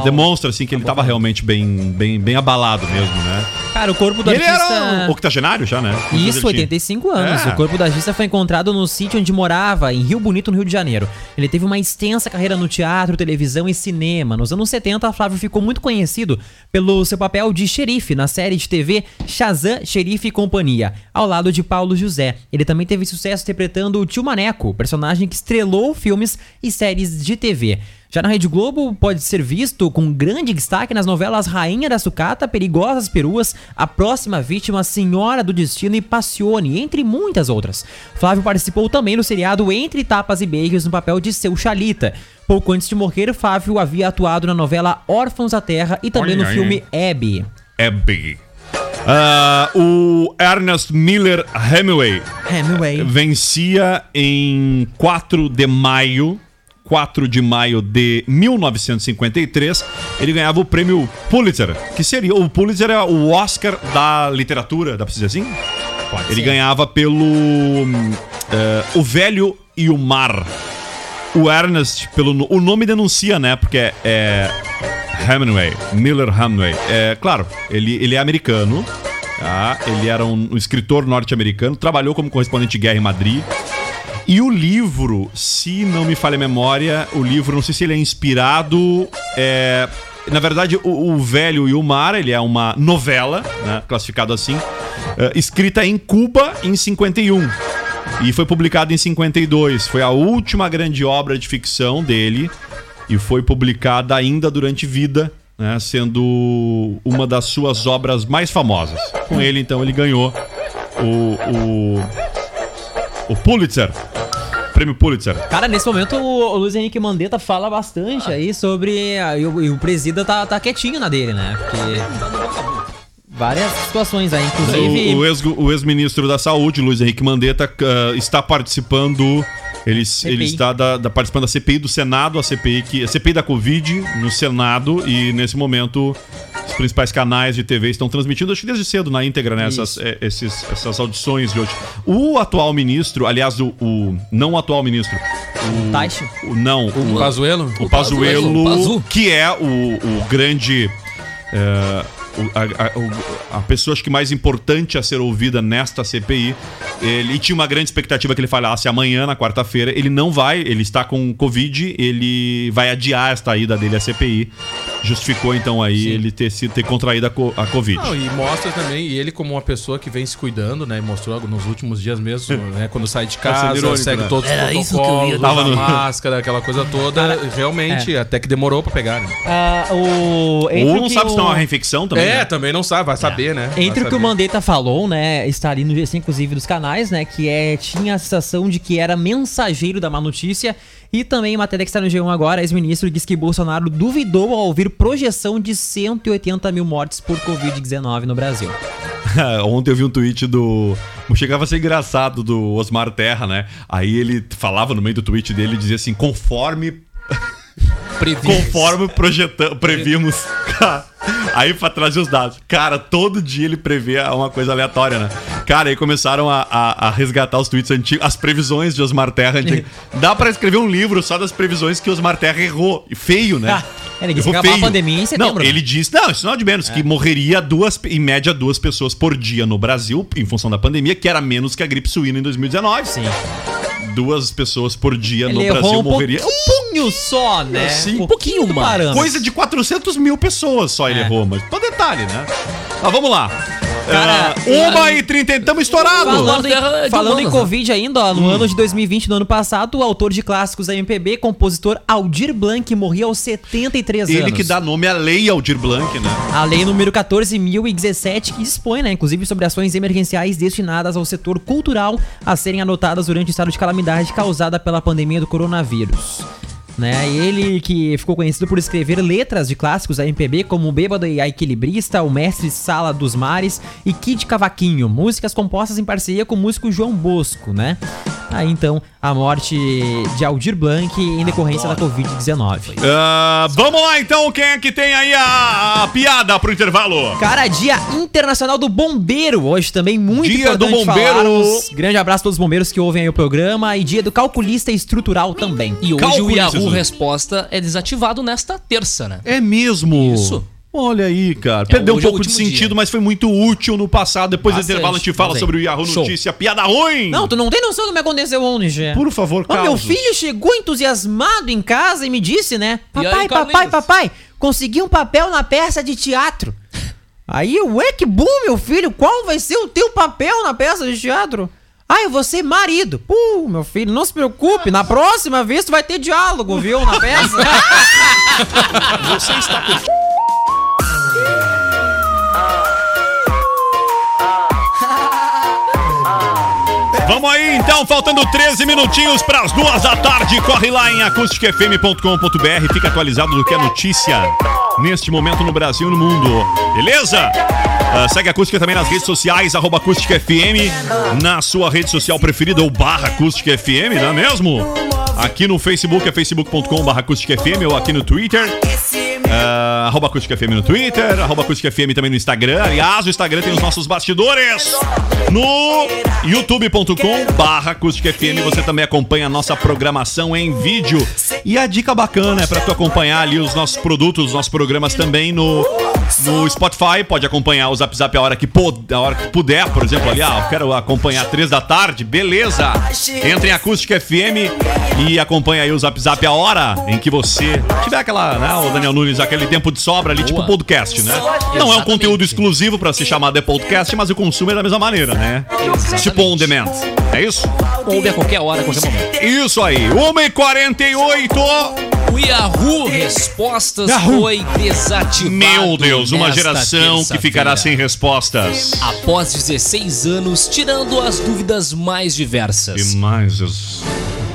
É, demonstra assim que ele tava realmente bem, bem, bem abalado mesmo, né? Cara, o corpo do ele artista... era um octogenário já, né? Anos Isso, ele tinha? 85 anos. É. O corpo do artista foi encontrado no sítio onde morava, em Rio Bonito, no Rio de Janeiro. Ele teve uma extensa carreira no teatro, televisão e cinema. Nos anos 70, Flávio ficou muito conhecido pelo seu papel de xerife na série de TV Shazam, Xerife e Companhia, ao lado de Paulo José. Ele também teve sucesso interpretando o Tio Maneco, personagem que estrelou filmes e séries de TV. Já na Rede Globo, pode ser visto com grande destaque nas novelas Rainha da Sucata, Perigosas Peruas, A Próxima Vítima, Senhora do Destino e Passione, entre muitas outras. Flávio participou também no seriado Entre Tapas e Beijos no papel de seu Chalita. Pouco antes de morrer, Flávio havia atuado na novela Órfãos da Terra e também Olha no filme Abby. Big. Ah, o Ernest Miller Hemingway Hemingway. vencia em 4 de maio. 4 de maio de 1953, ele ganhava o prêmio Pulitzer, que seria o Pulitzer é o Oscar da literatura, dá pra dizer assim? ele ganhava pelo eh, O Velho e o Mar. O Ernest, pelo o nome denuncia, né? Porque é, é Hemingway, Miller Hemingway. É, claro, ele, ele é americano, tá? Ele era um, um escritor norte-americano, trabalhou como correspondente de guerra em Madrid. E o livro, se não me falha a memória, o livro, não sei se ele é inspirado. é, na verdade, o, o Velho e o Mar, ele é uma novela, né, classificado assim, é, escrita em Cuba em 51. E foi publicado em 52. Foi a última grande obra de ficção dele. E foi publicada ainda durante vida né, sendo uma das suas obras mais famosas. Com ele, então, ele ganhou o, o, o Pulitzer. Prêmio Pulitzer. Cara, nesse momento o Luiz Henrique Mandetta fala bastante aí sobre. ah, E o, e o presida tá, tá quietinho na dele, né? Porque. Várias situações aí, inclusive. O, o ex- o ex-ministro da Saúde, Luiz Henrique Mandetta, ah, está participando. Ele, ele está da, da- participando da CPI do Senado, a CPI, que, a CPI da Covid no Senado, e nesse momento os principais canais de TV estão transmitindo, acho que desde cedo, na íntegra, né, essas, eh, esses- essas audições de hoje. O atual ministro, aliás, o, o- não o atual ministro, o, Taishi? o- não, o, Pazuello? o Pazuello, O Pazu. que é o, o grande. é, a, a- a pessoa acho que mais importante a ser ouvida nesta CPI. Ele tinha uma grande expectativa que ele falasse amanhã, na quarta-feira. Ele não vai, ele está com Covid, ele vai adiar esta ida dele à CPI. Justificou então aí ele ter, sido, ter contraído a, co- a Covid. Não, e mostra também, e ele como uma pessoa que vem se cuidando, né? E mostrou nos últimos dias mesmo, [LAUGHS] né? Quando sai de Tá casa, irônico, segue né? todos Era os isso que eu protocolos, Tava no- máscara, aquela coisa toda. realmente, até que demorou pra pegar, né? Ah, o, Ou não sabe se o- não é uma reinfecção também. é, né? também não sabe, vai saber, né? Vai Entre o que o saber. Mandetta falou, né, está ali no GC, inclusive, dos canais, né, que é, tinha a sensação de que era mensageiro da má notícia, e também matéria que está no G1 agora, ex-ministro diz que Bolsonaro duvidou ao ouvir projeção de 180 mil mortes por Covid-19 no Brasil. [LAUGHS] Ontem eu vi um tweet do. Chegava a ser engraçado do Osmar Terra, né? Aí ele falava no meio do tweet dele dizia assim: conforme. Conforme projetamos, previmos. Aí pra trazer os dados. Cara, todo dia ele prevê uma coisa aleatória, né? Cara, aí começaram a, a- a resgatar os tweets antigos, as previsões de Osmar Terra antigas. [LAUGHS] Dá pra escrever um livro só das previsões que Osmar Terra errou. E Feio, né? Ah, ele disse Errou que acabar a pandemia em setembro, Não, né? ele disse, não, isso não é de menos, que morreria duas, em média duas pessoas por dia no Brasil, em função da pandemia, que era menos que a gripe suína em 2019. Sim. Duas pessoas por dia no Ele Brasil errou um morreria. pouquinho só, né? Sim, um pouquinho pouquinho mais. Coisa de 400 mil pessoas só ele É. errou, mas todo detalhe, né? Mas vamos lá. Cara, Ah, uma e trinta, estamos estourados. Falando, em, de falando em? Covid ainda, ó, no ano de 2020, no ano passado, o autor de clássicos da MPB, compositor Aldir Blanc, morria aos 73 Ele anos. que dá nome à lei Aldir Blanc, né? A lei número 14.017, que dispõe, né, inclusive, sobre ações emergenciais destinadas ao setor cultural a serem adotadas durante o estado de calamidade causada pela pandemia do coronavírus. Né? Ele que ficou conhecido por escrever letras de clássicos da MPB como Bêbado e a Equilibrista, O Mestre Sala dos Mares e Kid Cavaquinho, músicas compostas em parceria com o músico João Bosco, né? Aí então, a morte de Aldir Blanc em decorrência da Covid-19. Ah, vamos lá então, quem é que tem aí a, a piada pro intervalo? Cara, Dia Internacional do Bombeiro. Hoje também muito Dia do importante Bombeiro. falarmos. Grande abraço a todos os bombeiros que ouvem aí o programa. E dia do calculista estrutural também. E hoje Calcule, o Yahoo. Resposta é desativado nesta terça, né? É mesmo? Isso. Olha aí, cara. Perdeu um é pouco de último sentido, dia. mas foi muito útil no passado. Depois do Bastante. intervalo a gente fala sobre o Yahoo Show. Notícia. Piada ruim! Não, tu não tem noção do que aconteceu ontem, Gê. Por favor, Ó, meu filho chegou entusiasmado em casa e me disse, né? E aí, Papai, papai, papai, consegui um papel na peça de teatro. Aí eu, ué, que bom, meu filho, qual vai ser o teu papel na peça de teatro? Ah, eu vou ser marido. Pô, meu filho, não se preocupe, na próxima vez tu vai ter diálogo, viu, na peça. [LAUGHS] Você está por... Vamos aí então, faltando 13 minutinhos para as duas da tarde. Corre lá em acusticfm.com.br, fica atualizado do que é notícia neste momento no Brasil e no mundo. Beleza? Ah, segue a Acústica também nas redes sociais, arroba Acústica FM, na sua rede social preferida ou barra Acústica FM, não é mesmo? Aqui no Facebook é facebook.com barra Acústica FM ou aqui no Twitter. Ah, arroba Acústica FM no Twitter, arroba Acústica FM também no Instagram. Aliás, o Instagram tem os nossos bastidores. No youtube.com barra Acústica FM você também acompanha a nossa programação em vídeo. E a dica bacana é para tu acompanhar ali os nossos produtos, os nossos programas também no, no Spotify. Pode acompanhar o Zap Zap a hora que, pod- a hora que puder, por exemplo, ali, ah, eu quero acompanhar três da tarde, beleza. Entre em Acústica FM e acompanha aí o Zap Zap a hora em que você tiver aquela, né, o Daniel Nunes, aquele tempo de sobra ali, tipo podcast, né? Não é um Exatamente. conteúdo exclusivo pra ser chamado de podcast, mas o consumo é da mesma maneira, né? Tipo on demand. É isso? Ouve a qualquer hora, a qualquer momento. Isso aí, 1h48. O Yahoo Respostas foi desativado. Meu Deus, uma geração que ficará sem respostas. Após 16 anos, tirando as dúvidas mais diversas. E mais, Jesus.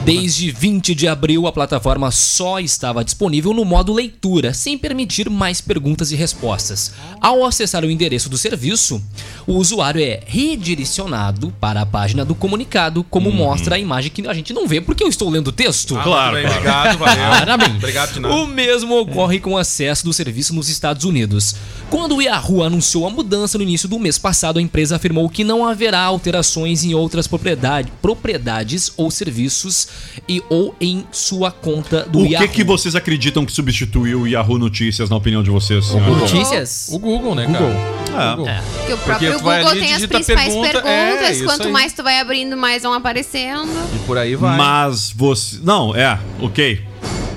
Desde 20 de abril, a plataforma só estava disponível no modo leitura, sem permitir mais perguntas e respostas. Ao acessar o endereço do serviço, o usuário é redirecionado para a página do comunicado, como mostra a imagem que a gente não vê porque eu estou lendo o texto. Ah, Claro, bem, claro. Obrigado, valeu. [LAUGHS] Parabéns. Obrigado de nada. O mesmo ocorre com o acesso do serviço nos Estados Unidos. Quando o Yahoo anunciou a mudança no início do mês passado, a empresa afirmou que não haverá alterações em outras propriedade- propriedades ou serviços e ou em sua conta do O Yahoo. que, que vocês acreditam que substituiu o Yahoo Notícias, na opinião de vocês? senhores? Notícias? O Google, né, Google. cara? É. Google. Porque o próprio vai Google tem as principais pergunta, perguntas. é, quanto aí. mais tu vai abrindo, mais vão aparecendo. E por aí vai. Mas você. Não, é, ok.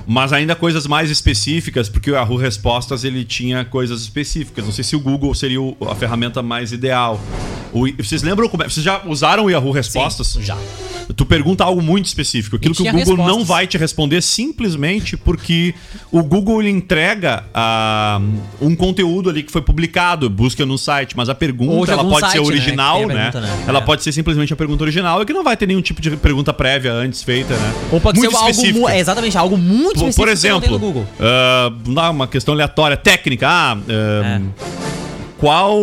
Mas ainda coisas mais específicas, porque o Yahoo Respostas ele tinha coisas específicas. Não sei se o Google seria a ferramenta mais ideal. O- vocês lembram como é? Vocês já usaram o Yahoo Respostas? Já. Tu pergunta algo muito específico, aquilo que o Google respostas. não vai te responder simplesmente porque o Google ele entrega ah, um conteúdo ali que foi publicado, busca no site, mas a pergunta de ela pode ser site, né, original, né? pergunta, né? Ela É. pode ser simplesmente a pergunta original e que não vai ter nenhum tipo de pergunta prévia antes feita, né? Ou pode Muito ser algo, específica. mu- é, exatamente, algo muito Por, específico por que não tem exemplo, no Google. ah, não, uma questão aleatória, técnica. Ah, ah, Qual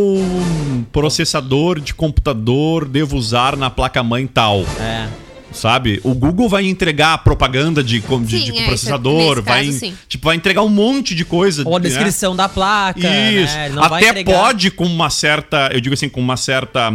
processador de computador devo usar na placa-mãe tal? É. Sabe? O Google vai entregar propaganda de, de, Sim, de é, processador, vai, caso, tipo, vai entregar um monte de coisa. Ou a né? descrição da placa. Isso. Né? Até pode com uma certa, eu digo assim, com uma certa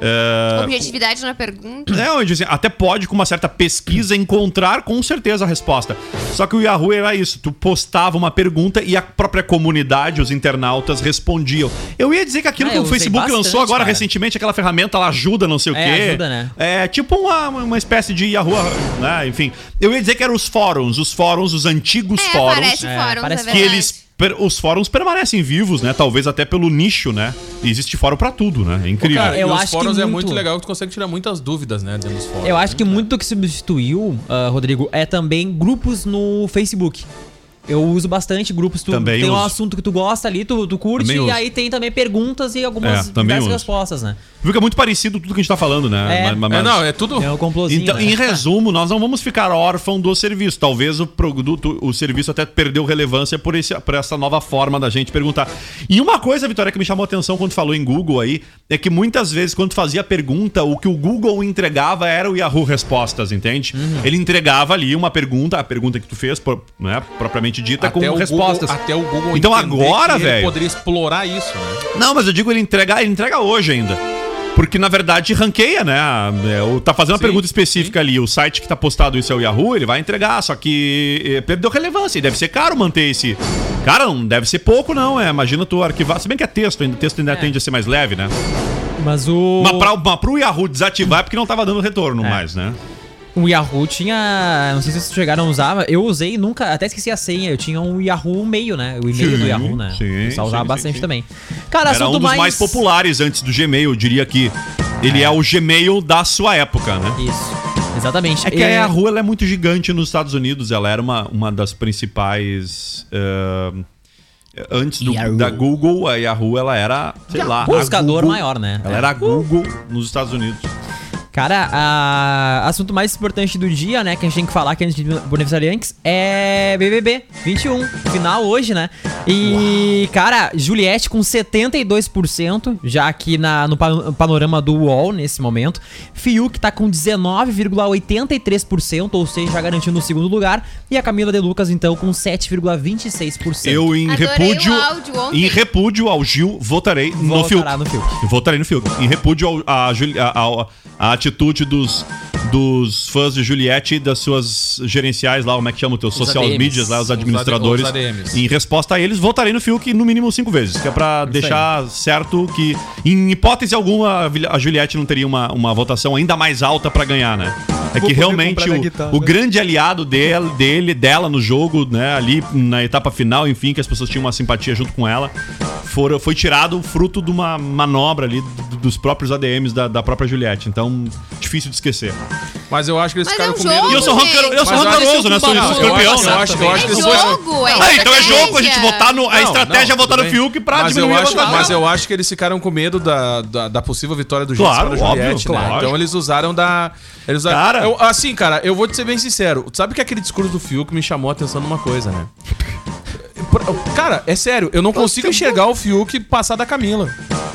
eh, Objetividade na pergunta. é, eu digo assim, até pode, com uma certa pesquisa, encontrar com certeza a resposta. Só que o Yahoo era isso: tu postava uma pergunta e a própria comunidade, os internautas, respondiam. Eu ia dizer que aquilo Ah, que o Facebook bastante, lançou agora cara. recentemente, aquela ferramenta, ela ajuda, não sei o É, quê. ajuda, né? É tipo uma, uma espécie de Yahoo, né? Enfim. Eu ia dizer que eram os fóruns, os fóruns, os antigos É, fóruns. parece É, fóruns, parece é Que verdade. eles. Os fóruns permanecem vivos, né? Talvez até pelo nicho, né? E existe fórum pra tudo, né? É incrível. Cara, Eu e os acho que fóruns é muito- muito legal que tu consegue tirar muitas dúvidas, né, dentro dos fóruns. Eu acho que muito do que substituiu, ah, Rodrigo, é também grupos no Facebook. Eu uso bastante grupos, tu Também tem um uso. assunto que tu gosta ali, tu, tu curte, Também e uso. aí tem também perguntas e algumas É, também diversas uso. respostas, né? Fica muito parecido tudo que a gente tá falando, né? É. Mas- É, mas- não, é tudo... É um Então, né? em [LAUGHS] resumo, nós não vamos ficar órfão do serviço. Talvez o produto, o serviço até perdeu relevância por, esse, por essa nova forma da gente perguntar. E uma coisa, Vitória, que me chamou a atenção quando tu falou em Google aí, é que muitas vezes, quando tu fazia pergunta, o que o Google entregava era o Yahoo Respostas, entende? Uhum. Ele entregava ali uma pergunta, a pergunta que tu fez, né, propriamente dita, Até com respostas. Google, até o Google Então agora, que ele velho- poderia explorar isso, né? Não, mas eu digo ele entrega, ele entrega hoje ainda. Porque, na verdade, ranqueia, né? É, tá fazendo uma Sim, pergunta específica ali. O site que tá postado isso é o Yahoo, ele vai entregar, só que eh, perdeu relevância. E deve ser caro manter esse. Cara, não deve ser pouco, não. É, imagina tu arquivar. Se bem que é texto, ainda texto ainda tende a ser mais leve, né? Mas o. Mas, pra, mas pro Yahoo desativar é porque não tava dando retorno mais, né? O Yahoo tinha. Não sei se vocês chegaram a usar, eu usei nunca. Até esqueci a senha. Eu tinha um Yahoo Mail, né? O e-mail Sim, do Yahoo, né? sim, o pessoal usava sim, bastante sim, também. Cara, Era um dos mais... populares antes do Gmail, eu diria que. Ele é, o Gmail da sua época, né? Isso. Exatamente. É que a Yahoo ela é muito gigante nos Estados Unidos. Ela era uma, uma das principais. eh, antes do, Yahoo. da Google, a Yahoo ela era, sei lá. a Buscador Google- maior, né? Ela era a Google nos Estados Unidos. Cara, a... assunto mais importante do dia, né, que a gente tem que falar que antes de aniversariantes é BBB 21, final hoje, né? E, cara, Juliette com 72%, já aqui na, no pa- panorama do UOL nesse momento. Fiuk tá com 19,83%, ou seja, já garantindo o segundo lugar. E a Camila De Lucas, então, com 7,26%. Eu, em Adorei repúdio. o áudio ontem. Em repúdio ao Gil, votarei no Fiuk. No Fiuk. Votarei no Fiuk. Em repúdio ao- à Juli- à- à- à atitude dos, dos fãs de Juliette e das suas gerenciais lá, como é que chama o teu? Social ADMs. medias lá, os Os administradores. AD- os ADMs. Em resposta a eles, votarei no Fiuk no mínimo cinco vezes. Que é pra deixar certo que, em hipótese alguma, a Juliette não teria uma, uma votação ainda mais alta pra ganhar, né? É que realmente o, o grande aliado dele, dele, dela no jogo, né, ali na etapa final, enfim, que as pessoas tinham uma simpatia junto com ela, foram, foi tirado fruto de uma manobra ali do- dos próprios ADMs da, da própria Juliette. Então, difícil de esquecer. Mas eu acho que eles Mas ficaram é um com medo. jogo, E eu sou gente. rancoroso, eu sou Mas eu acho rancoroso, né? que Sou, eu escorpião, acho- né? eu acho- eu acho É que eles jogo, é Ah, então é jogo a gente estratégia. votar no. A Não, estratégia não, é votar tudo no bem. Fiuk pra mas eu, diminuir a acho, mas eu acho que eles ficaram com medo da, da, da possível vitória do Claro, a Juliette, óbvio, né? claro. Então eles usaram da. Eles usaram, Cara. Eu- assim, cara, eu vou te ser bem sincero. Sabe que aquele discurso do Fiuk me chamou a atenção numa coisa, né? Cara, é sério, eu não consigo enxergar o Fiuk passar da Camila.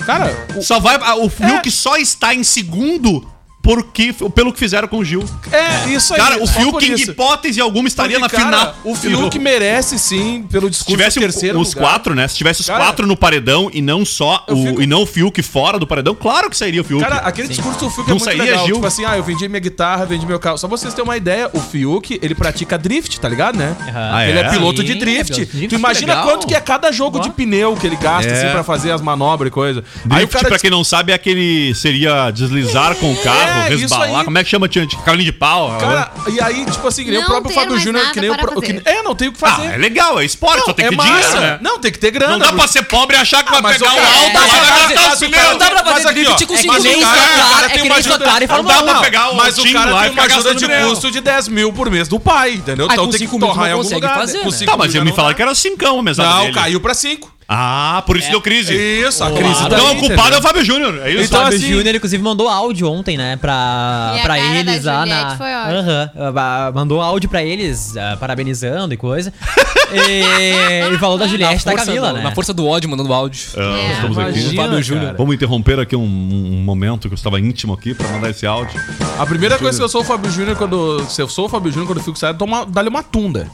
Cara, o- Só vai. ah, O Fiuk É. só está em segundo porque, pelo que fizeram com o Gil. é isso aí. Cara, o por Fiuk, em hipótese alguma, estaria Porque, na cara, final. O Fiuk merece sim, pelo Se discurso tivesse do terceiro os lugar. quatro, né? Se tivesse os Cara, quatro no paredão e não só o, fico- e não o Fiuk fora do paredão, claro que sairia o Fiuk. Cara, aquele discurso do Fiuk Não é muito sairia, legal. Gil? Tipo assim, ah, eu vendi minha guitarra, vendi meu carro. Só pra vocês terem uma ideia, o Fiuk, ele pratica drift, tá ligado, né? Ah, Ele é é? piloto de Sim, drift. drift, tu imagina legal. quanto que é cada jogo de pneu que ele gasta, É. assim, pra fazer as manobras e coisa. Drift, pra quem não sabe, é aquele. Seria deslizar com o carro, É, isso resbalar. aí. Como é que chama? Cavalinho de pau? Cara, e aí, tipo assim, que nem o Não próprio ter Fábio Júnior, que nem o. pro- que- é, não tem o que ah, fazer. é legal, é esporte, só tem que ter massa. dinheiro, né? Não, tem que ter grana. Não dá pra ser pobre e achar que vai mas pegar o o alto é, lá mas vai o cara- gastar os o pneus. Não dá pra fazer drift com é cinco que nem mil. isso, Cara, é tem que uma ajuda- e Não dá não, pra não. pegar o Mas o cara lá tem e uma ajuda de custo de 10 mil por mês do pai, entendeu? Ah, então tem que torrar em não algum lugar. né? Tá, mas eu me não falaram que era cincão a mesada Não, caiu pra 5. Ah, por isso deu crise. Isso, a Claro. crise Então o culpado entendeu? é o Fábio Júnior. É isso. Então, Fábio assim- Júnior, inclusive, mandou áudio ontem, né? Pra, E a pra cara eles da lá na. foi. Ah, mandou áudio pra eles, ah, parabenizando e coisa. e ele [LAUGHS] falou da Juliette e da Camila, do- né? Na força do ódio, mandando áudio. Ah, É. estamos aqui. Imagina, Fábio Júnior. Vamos interromper aqui um, um momento que eu estava íntimo aqui pra mandar esse áudio. A primeira coisa que eu sou o Fábio Júnior quando. Se eu sou o Fábio Júnior quando eu fico sério, toma, dá-lhe uma tunda.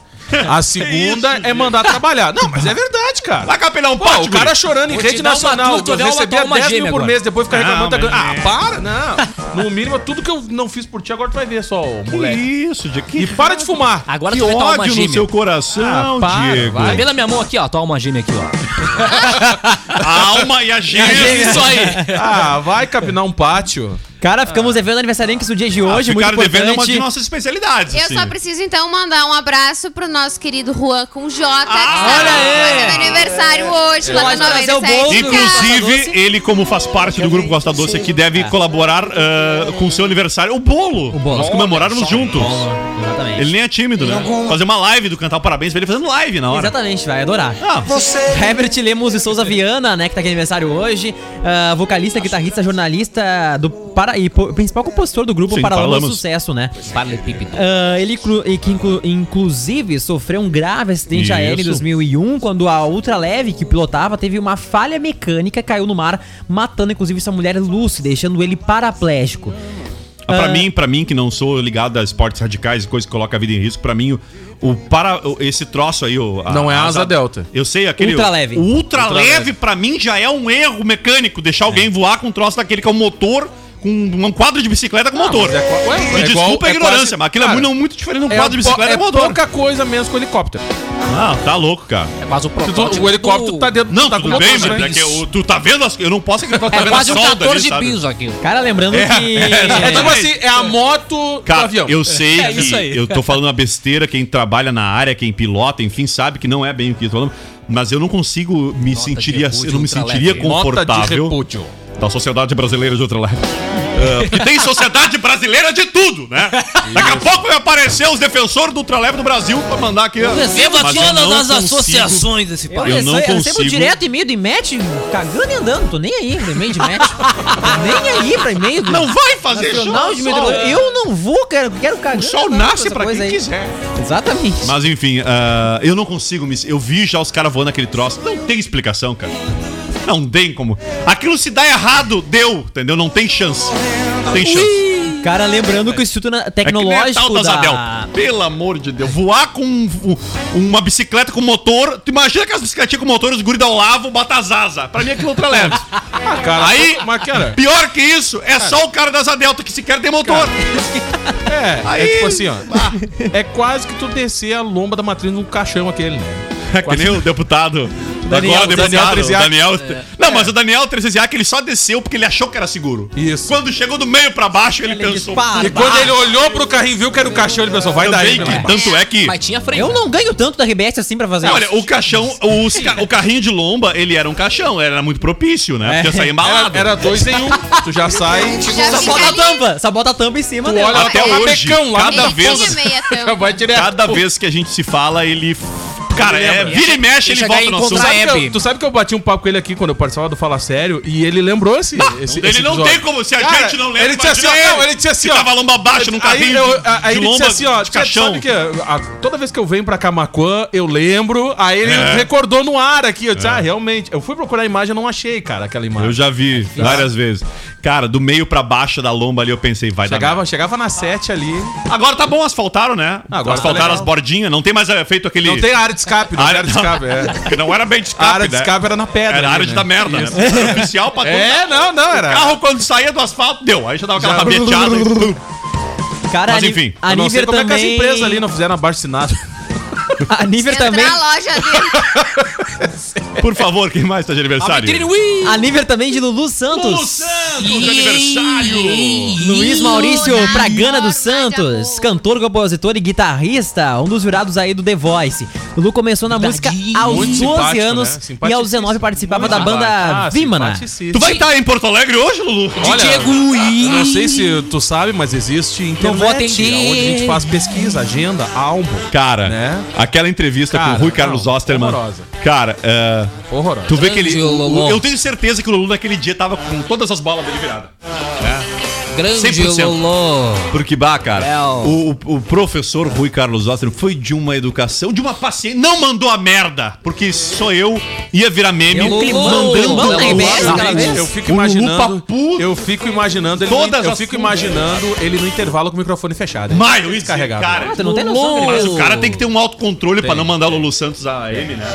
A [LAUGHS] segunda isso, é mandar trabalhar. Não, mas é verdade, cara. Vai capelar um Pô, pote, o cara chorando em Vou rede nacional. tua, tu Eu recebia tua, uma 10 mil por agora. mês, depois fica Não, reclamando. tá. Ah, para, não. No mínimo, tudo que eu não fiz por ti, agora tu vai ver só, Que moleque. isso, de que E para de fumar. Agora que tu vai tomar uma ódio no gêmea. seu coração, Ah, para, Diego. vai. Vê na minha mão aqui, ó. Toma uma gêmea aqui, ó. [LAUGHS] A alma e a [LAUGHS] gêmea. Isso aí. Ah, vai capinar um pátio. Cara, ficamos devendo aniversariante do dia de hoje, muito Ficaram devendo é uma de importante. nossas especialidades. Eu assim. só preciso então mandar um abraço pro nosso querido Juan com J, que Ah, olha está aí! aniversário hoje, lá no trazer o 97. bolo. Inclusive, ele, como faz parte do grupo Costa Doce aqui, deve colaborar ah, com o seu aniversário. O bolo. O bolo. Nós comemorarmos juntos. Exatamente. Ele nem é tímido, né? Fazer uma live do cantar parabéns pra ele fazendo live na hora. Exatamente, vai adorar. Ah, Herbert Lemos de Souza Viana, né, que tá aqui aniversário hoje, ah, vocalista, guitarrista, jornalista do para e principal compositor do grupo Sim, Paralama do falamos. Sucesso, né? Paralelepípedo. Ah, ele inclu- e que inclu- inclusive sofreu um grave acidente Isso. aéreo em 2001 quando a ultraleve que pilotava teve uma falha mecânica e caiu no mar, matando inclusive sua mulher Lucy, deixando ele paraplégico. Ah, Pra Ah. mim, para mim que não sou ligado a esportes radicais e coisas que colocam a vida em risco, pra mim o, o para o- esse troço aí, o, Não é asa delta. Eu sei aquele Ultraleve. O ultra Ultraleve. leve pra mim já é um erro mecânico deixar alguém voar com um troço daquele que é um motor com um quadro de bicicleta com motor. mas é ué, Me é igual- desculpa a é ignorância, quase- mas aquilo é cara, muito, muito diferente de um É, quadro de bicicleta é com motor. pouca coisa menos com o helicóptero. Ah, tá louco, cara. É quase o protótipo o helicóptero do- tá dentro Não, tá tudo com bem, motor, mas né? é que eu- tu tá vendo as, eu não posso acreditar que tu tá É vendo quase a um solda 14 ali, sabe? pisos aquilo. Cara, lembrando que É tipo assim, é a moto do Cara, avião. eu sei É que isso aí. eu tô falando uma besteira, quem trabalha na área, quem pilota, enfim, sabe que não é bem o que eu tô falando, mas eu não consigo me Nota de sentiria, eu não me sentiria Nota de confortável. Da Sociedade Brasileira de Ultraleve. É, porque tem Sociedade Brasileira de tudo, né? Daqui a pouco vai aparecer os defensores do Ultraleve do Brasil pra mandar aqui. Eu todas não as consigo- associações desse país. Eu não recebo, eu recebo consigo- direto e-mail do IMET, cagando e andando. Tô nem aí pro e-mail de IMET. nem aí pra e-mail do Não vai fazer show, de sol. Eu não vou, quero, quero cagar. O sol nasce pra quem quiser. Exatamente. Mas enfim, ah, eu não consigo me. Eu vi já os caras voando aquele troço. Não tem explicação, cara. Não tem como. Aquilo se dá errado, deu, entendeu? Não tem chance. Não tem chance. Cara, lembrando que o Instituto É que nem a tal Tecnológico das da... Pelo amor de Deus. Voar com um- um- uma bicicleta com motor. Tu imagina aquelas bicicletinhas com motor, os guri dá o lavo, bota as asas. Pra mim aquilo é ultra leve. [LAUGHS] Ah, cara, Aí, mas cara, pior que isso, é só o cara das Adelta que sequer tem motor. [LAUGHS] é, Aí- é tipo assim, ó. É quase que tu descer a lomba da matriz num caixão aquele, né? É que nem o deputado. Daniel- Agora depois Daniel Daniel, Treziak. Daniel É. Não, mas o Daniel Treziak, ele só desceu porque ele achou que era seguro. Isso. Quando chegou do meio pra baixo, ele, Ele pensou. dispara. E quando ele olhou pro carrinho e viu que era o caixão, ele pensou, vai daí. Que, tanto é que. Mas tinha frente. Eu não ganho tanto da RBS assim pra fazer Olha, isso. o caixão, os ca- o carrinho de lomba, ele era um caixão, era muito propício, né? É. Porque saía embalado. Era, era dois em um. Tu já [LAUGHS] sai. Já Só bota a tampa, só bota a tampa em cima Tu dela. olha Até o hoje, cada vez-. [LAUGHS] Cada vez que a gente se fala, ele. Cara, é, vira e mexe, ele volta no contra- assunto. Sabe que Hebe. eu- tu sabe que eu bati um papo com ele aqui quando eu participava do Fala Sério e ele lembrou esse, esse, Ele esse não episódio. tem como, se a Cara, gente não lembra. Ele disse assim, não, ele disse assim, tava lomba abaixo num carrinho aí, ele disse assim, ó, de caixão. sabe que a- toda vez que eu venho pra Camaquã, eu lembro, aí ele É. recordou no ar aqui, eu disse, ah, realmente. Eu fui procurar a imagem, eu não achei, cara, aquela imagem. Eu já vi várias vezes. Cara, do meio pra baixo da lomba ali, eu pensei, vai dar. Chegava, chegava na 7 ali. Agora tá bom, asfaltaram, né? Agora tá asfaltaram legal. as bordinhas, não tem mais é, feito aquele. não tem área de escape, não área, de escape, é. [LAUGHS] Que não era bem de escape, A área de né? escape era na pedra. Era a ali, área de né? dar merda, Isso. né? Era oficial pra É, não, não, O era. carro, quando saía do asfalto, deu. Aí já dava aquela rabeteada. Cara, Mas enfim, a não sei como é que as também. empresas ali não fizeram abaixo assinado. A Niver também. na loja dele. [LAUGHS] Por favor, quem mais tá de aniversário? A Niver também de Lulu Santos. Lulu Santos, de aniversário! Luiz Maurício Luna, Pragana dos Santos, cantor, compositor e guitarrista, um dos jurados aí do The Voice. Lulu começou na música aos Muito 12 simpático, anos né? e aos 19 participava da banda. Ah, Vimana. Tu vai estar em Porto Alegre hoje, Lulu? Olha, Diego não sei se tu sabe, mas existe internet, vou atender. onde a gente faz pesquisa, agenda, álbum. Cara, Né? Aquela entrevista com Cara, o Rui Carlos não, Osterman. horrorosa. Cara, é, Horroroso. tu vê que ele. Lulu. Eu tenho certeza que o Lulu naquele dia tava com todas as bolas dele viradas. Grande 100%. Lolo. Porque, bah, cara, É, o, o- o professor Rui Carlos Osterman foi de uma educação, de uma paciência. Não mandou a merda, porque sou eu, ia virar meme. Eu climão, mandando aquela vez. Eu fico O imaginando. Eu fico imaginando ele. Todas no, eu fico imaginando ele no intervalo com o microfone fechado. Maio, isso, Descarregado. cara. Ah, tu não tem noção. Mas o cara tem que ter um autocontrole pra não mandar o Lulu Santos a M, né?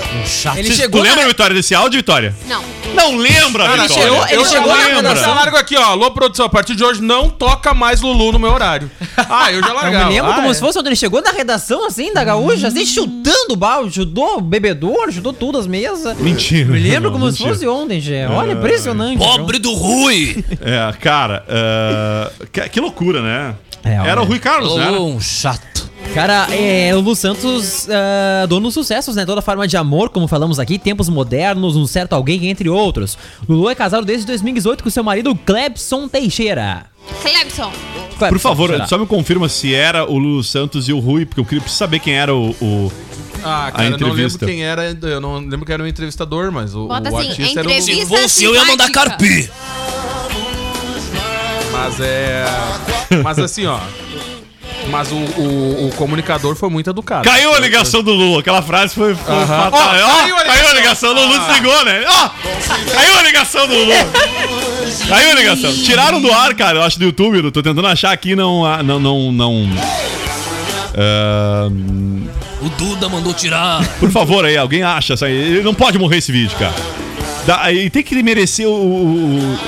Ele Cês- chegou tu lembra, Vitória, desse áudio, Vitória? Não. Não lembra, Cara, Vitória? chegou- ele eu chegou redação. Eu largo aqui, ó. Alô, produção. A partir de hoje não toca mais Lulu no meu horário. Ah, eu já [LAUGHS] Eu largava. me lembro Ah, como é. se fosse quando ele chegou na redação, assim, da gaúcha, assim, chutando o balde, chutou o bebedor, chutou tudo as mesas. Mentira. Me lembro como se Mentira. fosse ontem, Gé. Olha, impressionante. Pobre do Rui. É, cara, é, que, que loucura, né? É, Era o Rui Carlos, né? Um chato. Cara, é, o Lu Santos, ah, dono dos sucessos, né? Toda forma de amor, como falamos aqui, tempos modernos, um certo alguém, entre outros. Lulu é casado desde 2018 com seu marido Clebson Teixeira. Clebson. Clebson Por favor, Teixeira. só me confirma se era o Lulu Santos e o Rui, porque eu queria preciso saber quem era o. o- Ah, cara, eu não lembro entrevista. quem era. Eu não lembro quem era o entrevistador, mas o, Bota o assim, artista era o. Se entrevista fosse eu, ia mandar carpi. Mas é. Mas assim, ó. Mas o, o, o comunicador foi muito educado. Caiu a ligação do Lulu, aquela frase foi, foi Aham. fatal. Ó, Ó, caiu a caiu a ligação. ligação, o Lulu Ah. desligou, né? Ó, caiu a ligação do Lulu. Caiu a ligação. Tiraram do ar, cara, eu acho, do YouTube. Eu tô tentando achar aqui, não. Não. não, não ah, O Duda mandou tirar. [LAUGHS] por favor, aí, alguém acha isso aí. Ele não pode morrer esse vídeo, cara. Dá- E tem que merecer o. o-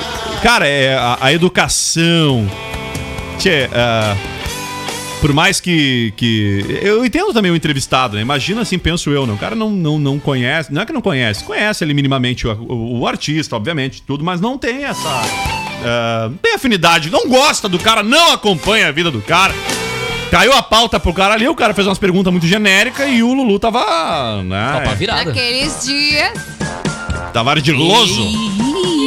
cara, é a, a educação. Tchê, ah, por mais que, que. Eu entendo também o entrevistado, né? Imagina assim, penso eu, né? O cara não, não, não conhece. Não é que não conhece, conhece ele minimamente o, o- o artista, obviamente, tudo, mas não tem essa. não tem afinidade, não gosta do cara, não acompanha a vida do cara. Caiu a pauta pro cara ali, o cara fez umas perguntas muito genéricas e o Lulu tava. Né, Topa virada. Naqueles dias. tava ardiloso.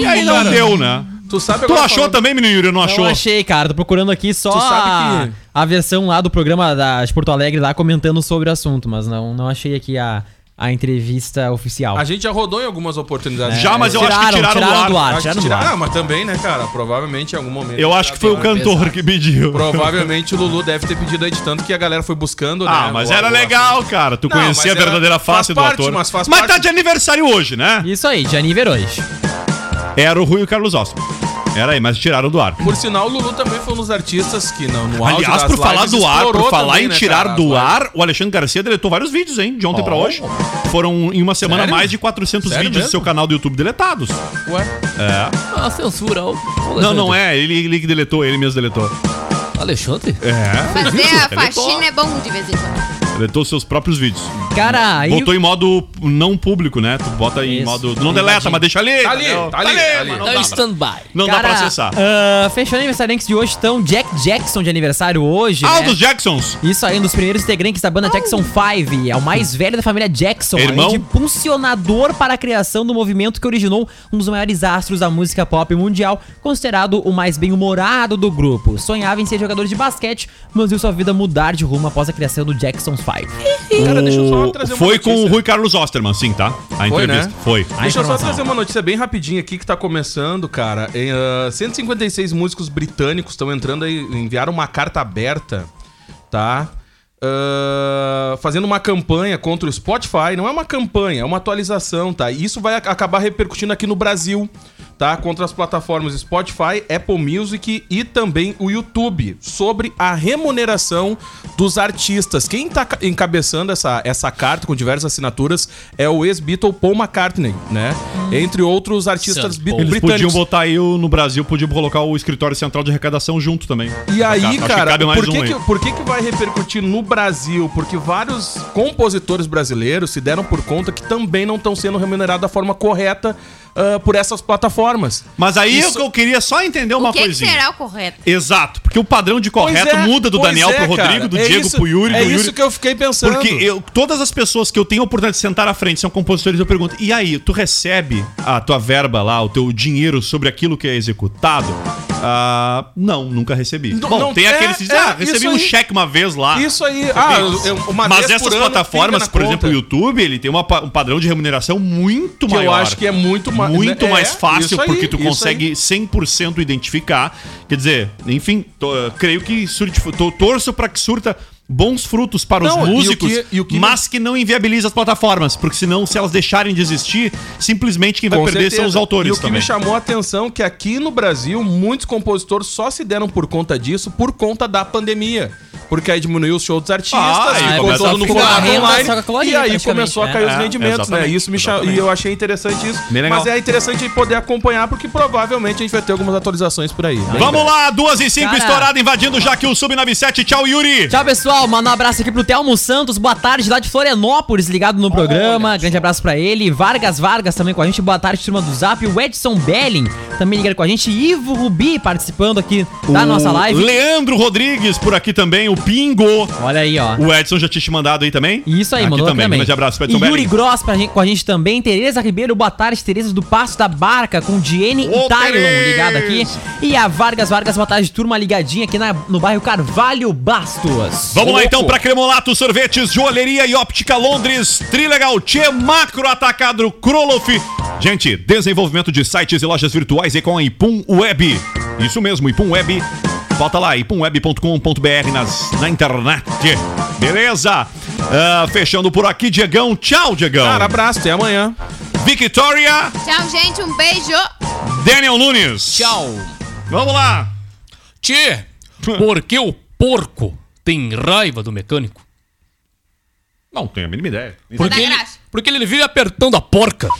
E aí não deu, né? Tu sabe Tu agora achou falando- também, menino Yuri? Não achou? Não achei, cara. Tô procurando aqui só Tu sabe a, que- a versão lá do programa da, de Porto Alegre lá comentando sobre o assunto, mas não, não achei aqui a, a entrevista oficial. A gente já rodou em algumas oportunidades. Já, mas eu acho que tiraram do ar. do ar. Tiraram do tiraram. ar. Ah, mas também, né, cara? Provavelmente em algum momento. Eu acho que foi o cantor que pediu. Provavelmente o Lulu deve ter pedido aí de tanto que a galera foi buscando, né? Ah, mas o- era o legal, cara. Tu Não, conhecia a mas verdadeira faz face do parte, ator. mas faz tá parte- de aniversário hoje, né? Isso aí, de aniver hoje. Era o Rui e o Carlos Osmo. Era aí, mas tiraram do ar. Por sinal, o Lulu também foi um dos artistas que no, no áudio Aliás, por falar lives do ar, por falar também, em né, tirar cara, do ar, o Alexandre Garcia deletou vários vídeos, hein? De ontem pra hoje. Foram em uma semana Sério? mais de 400 Sério vídeos do mesmo? seu canal do YouTube deletados. Ué? É. Ah, censura. ó. Não, não é. Ele, ele que deletou, ele mesmo deletou. Alexandre? É. Fazer a faxina é bom de vez em quando. Deletou seus próprios vídeos. Cara, aí. Botou em modo não público, né? Tu bota em Isso. modo. Não deleta, mas deixa ali. Tá ali, entendeu? tá ali, tá ali. mas Não, Tá dá, em stand-by. não dá Cara, pra acessar. ah, fechando aniversariantes de hoje estão Jack Jackson de aniversário hoje. Ah, né? o dos Jacksons. Isso aí, um dos primeiros integrantes da banda Jackson 5. É o mais velho da família Jackson. Irmão? Além de funcionador para a criação do movimento que originou um dos maiores astros da música pop mundial, considerado o mais bem-humorado do grupo. Sonhava em ser jogador de basquete, mas viu sua vida mudar de rumo após a criação do Jackson 5. Cara, deixa eu só trazer uma Foi com o notícia. Rui Carlos Osterman, sim, tá? A Foi, entrevista. né? Foi. A Deixa eu só informação. trazer uma notícia bem rapidinha aqui que tá começando, cara. Em, ah, 156 músicos britânicos estão entrando aí, enviaram uma carta aberta, tá? Ah, fazendo uma campanha contra o Spotify. Não é uma campanha, é uma atualização, tá? E isso vai ac- acabar repercutindo aqui no Brasil, tá? Contra as plataformas Spotify, Apple Music e também o YouTube, sobre a remuneração dos artistas. Quem tá ca- encabeçando essa, essa carta com diversas assinaturas é o ex-Beatle Paul McCartney, né? Entre outros artistas Santo Paul. Eles podiam britânicos. botar aí no Brasil, podiam colocar o escritório central de arrecadação junto também. E aí, que cara, mais por, que, um aí. que, por que que vai repercutir no Brasil? Porque vários compositores brasileiros se deram por conta que também não estão sendo remunerados da forma correta ah, por essas plataformas. Mas aí Isso- eu queria só entender uma o que, que coisinha. será o correto? Exato, porque o padrão de correto é, muda do Daniel é, pro Rodrigo, cara. do É Diego isso- pro Yuri, É do Yuri. isso que eu fiquei pensando. Porque eu, todas as pessoas que eu tenho a oportunidade de sentar à frente são compositores, eu pergunto, e aí, tu recebe a tua verba lá, o teu dinheiro sobre aquilo que é executado? Ah, não, nunca recebi. Não- Bom, não- tem é, aqueles que dizem, é, ah, recebi um aí. cheque uma vez lá. Isso aí. Ah, eu- uma Mas vez essas plataformas, por exemplo, o conta. YouTube, ele tem uma um padrão de remuneração muito Que maior. eu acho que é muito ma- Muito é, mais fácil, aí, porque tu consegue 100% identificar. Quer dizer, enfim, tô- creio que surte, tô- torço para que surta bons frutos para Não, os e o músicos, que- e o que- mas que não inviabiliza as plataformas, porque senão, se elas deixarem de existir, simplesmente quem vai Com perder são certeza. os autores E o que também. me chamou a atenção é que aqui no Brasil, muitos compositores só se deram por conta disso por conta da pandemia. Porque aí diminuiu o show dos artistas, Ah, aí ficou todo no formato online, e aí começou a né? cair os É, rendimentos, né? exatamente, Isso me. E eu achei interessante isso. Bem legal. Mas é interessante poder acompanhar, porque provavelmente a gente vai ter algumas atualizações por aí. Vamos lá, duas e cinco, Cara. estourado, invadindo já aqui o Sub97. Tchau, Yuri! Tchau, pessoal. Manda um abraço aqui pro Telmo Santos. Boa tarde, lá de Florianópolis, ligado no programa. Grande abraço pra ele. Vargas Vargas também com a gente. Boa tarde, turma do Zap. O Edson Belling também ligado com a gente. Ivo Rubi participando aqui da O nossa live. Leandro Rodrigues por aqui também, o Pingo. Olha aí, ó. O Edson já tinha te mandado aí também? Isso aí, aqui mandou também. Grande abraço pro E Edson Yuri Belling. Gross pra gente, com a gente também. Tereza Ribeiro, boa tarde. Tereza do Passo da Barca com Diene Ô, e Tylon ligado aqui. E a Vargas Vargas, boa tarde, turma ligadinha aqui na- no bairro Carvalho Bastos. Vamos lá Louco. então pra Cremolato Sorvetes, Joalheria e Óptica Londres, Trilegal, Tchê, Macro Atacado, Kroloff. Gente, desenvolvimento de sites e lojas virtuais e com a Ipum Web. Isso mesmo, Ipum Web. Bota lá, ipumweb.com.br nas- na internet. Beleza? Ah, fechando por aqui, Diegão. Tchau, Diegão. Cara, abraço, até amanhã. Victoria, Tchau, gente. Um beijo. Daniel Nunes. Tchau. Vamos lá. Tchê, por que o porco tem raiva do mecânico? Não tenho a mínima ideia. Porque ele, porque ele vive apertando a porca. [LAUGHS]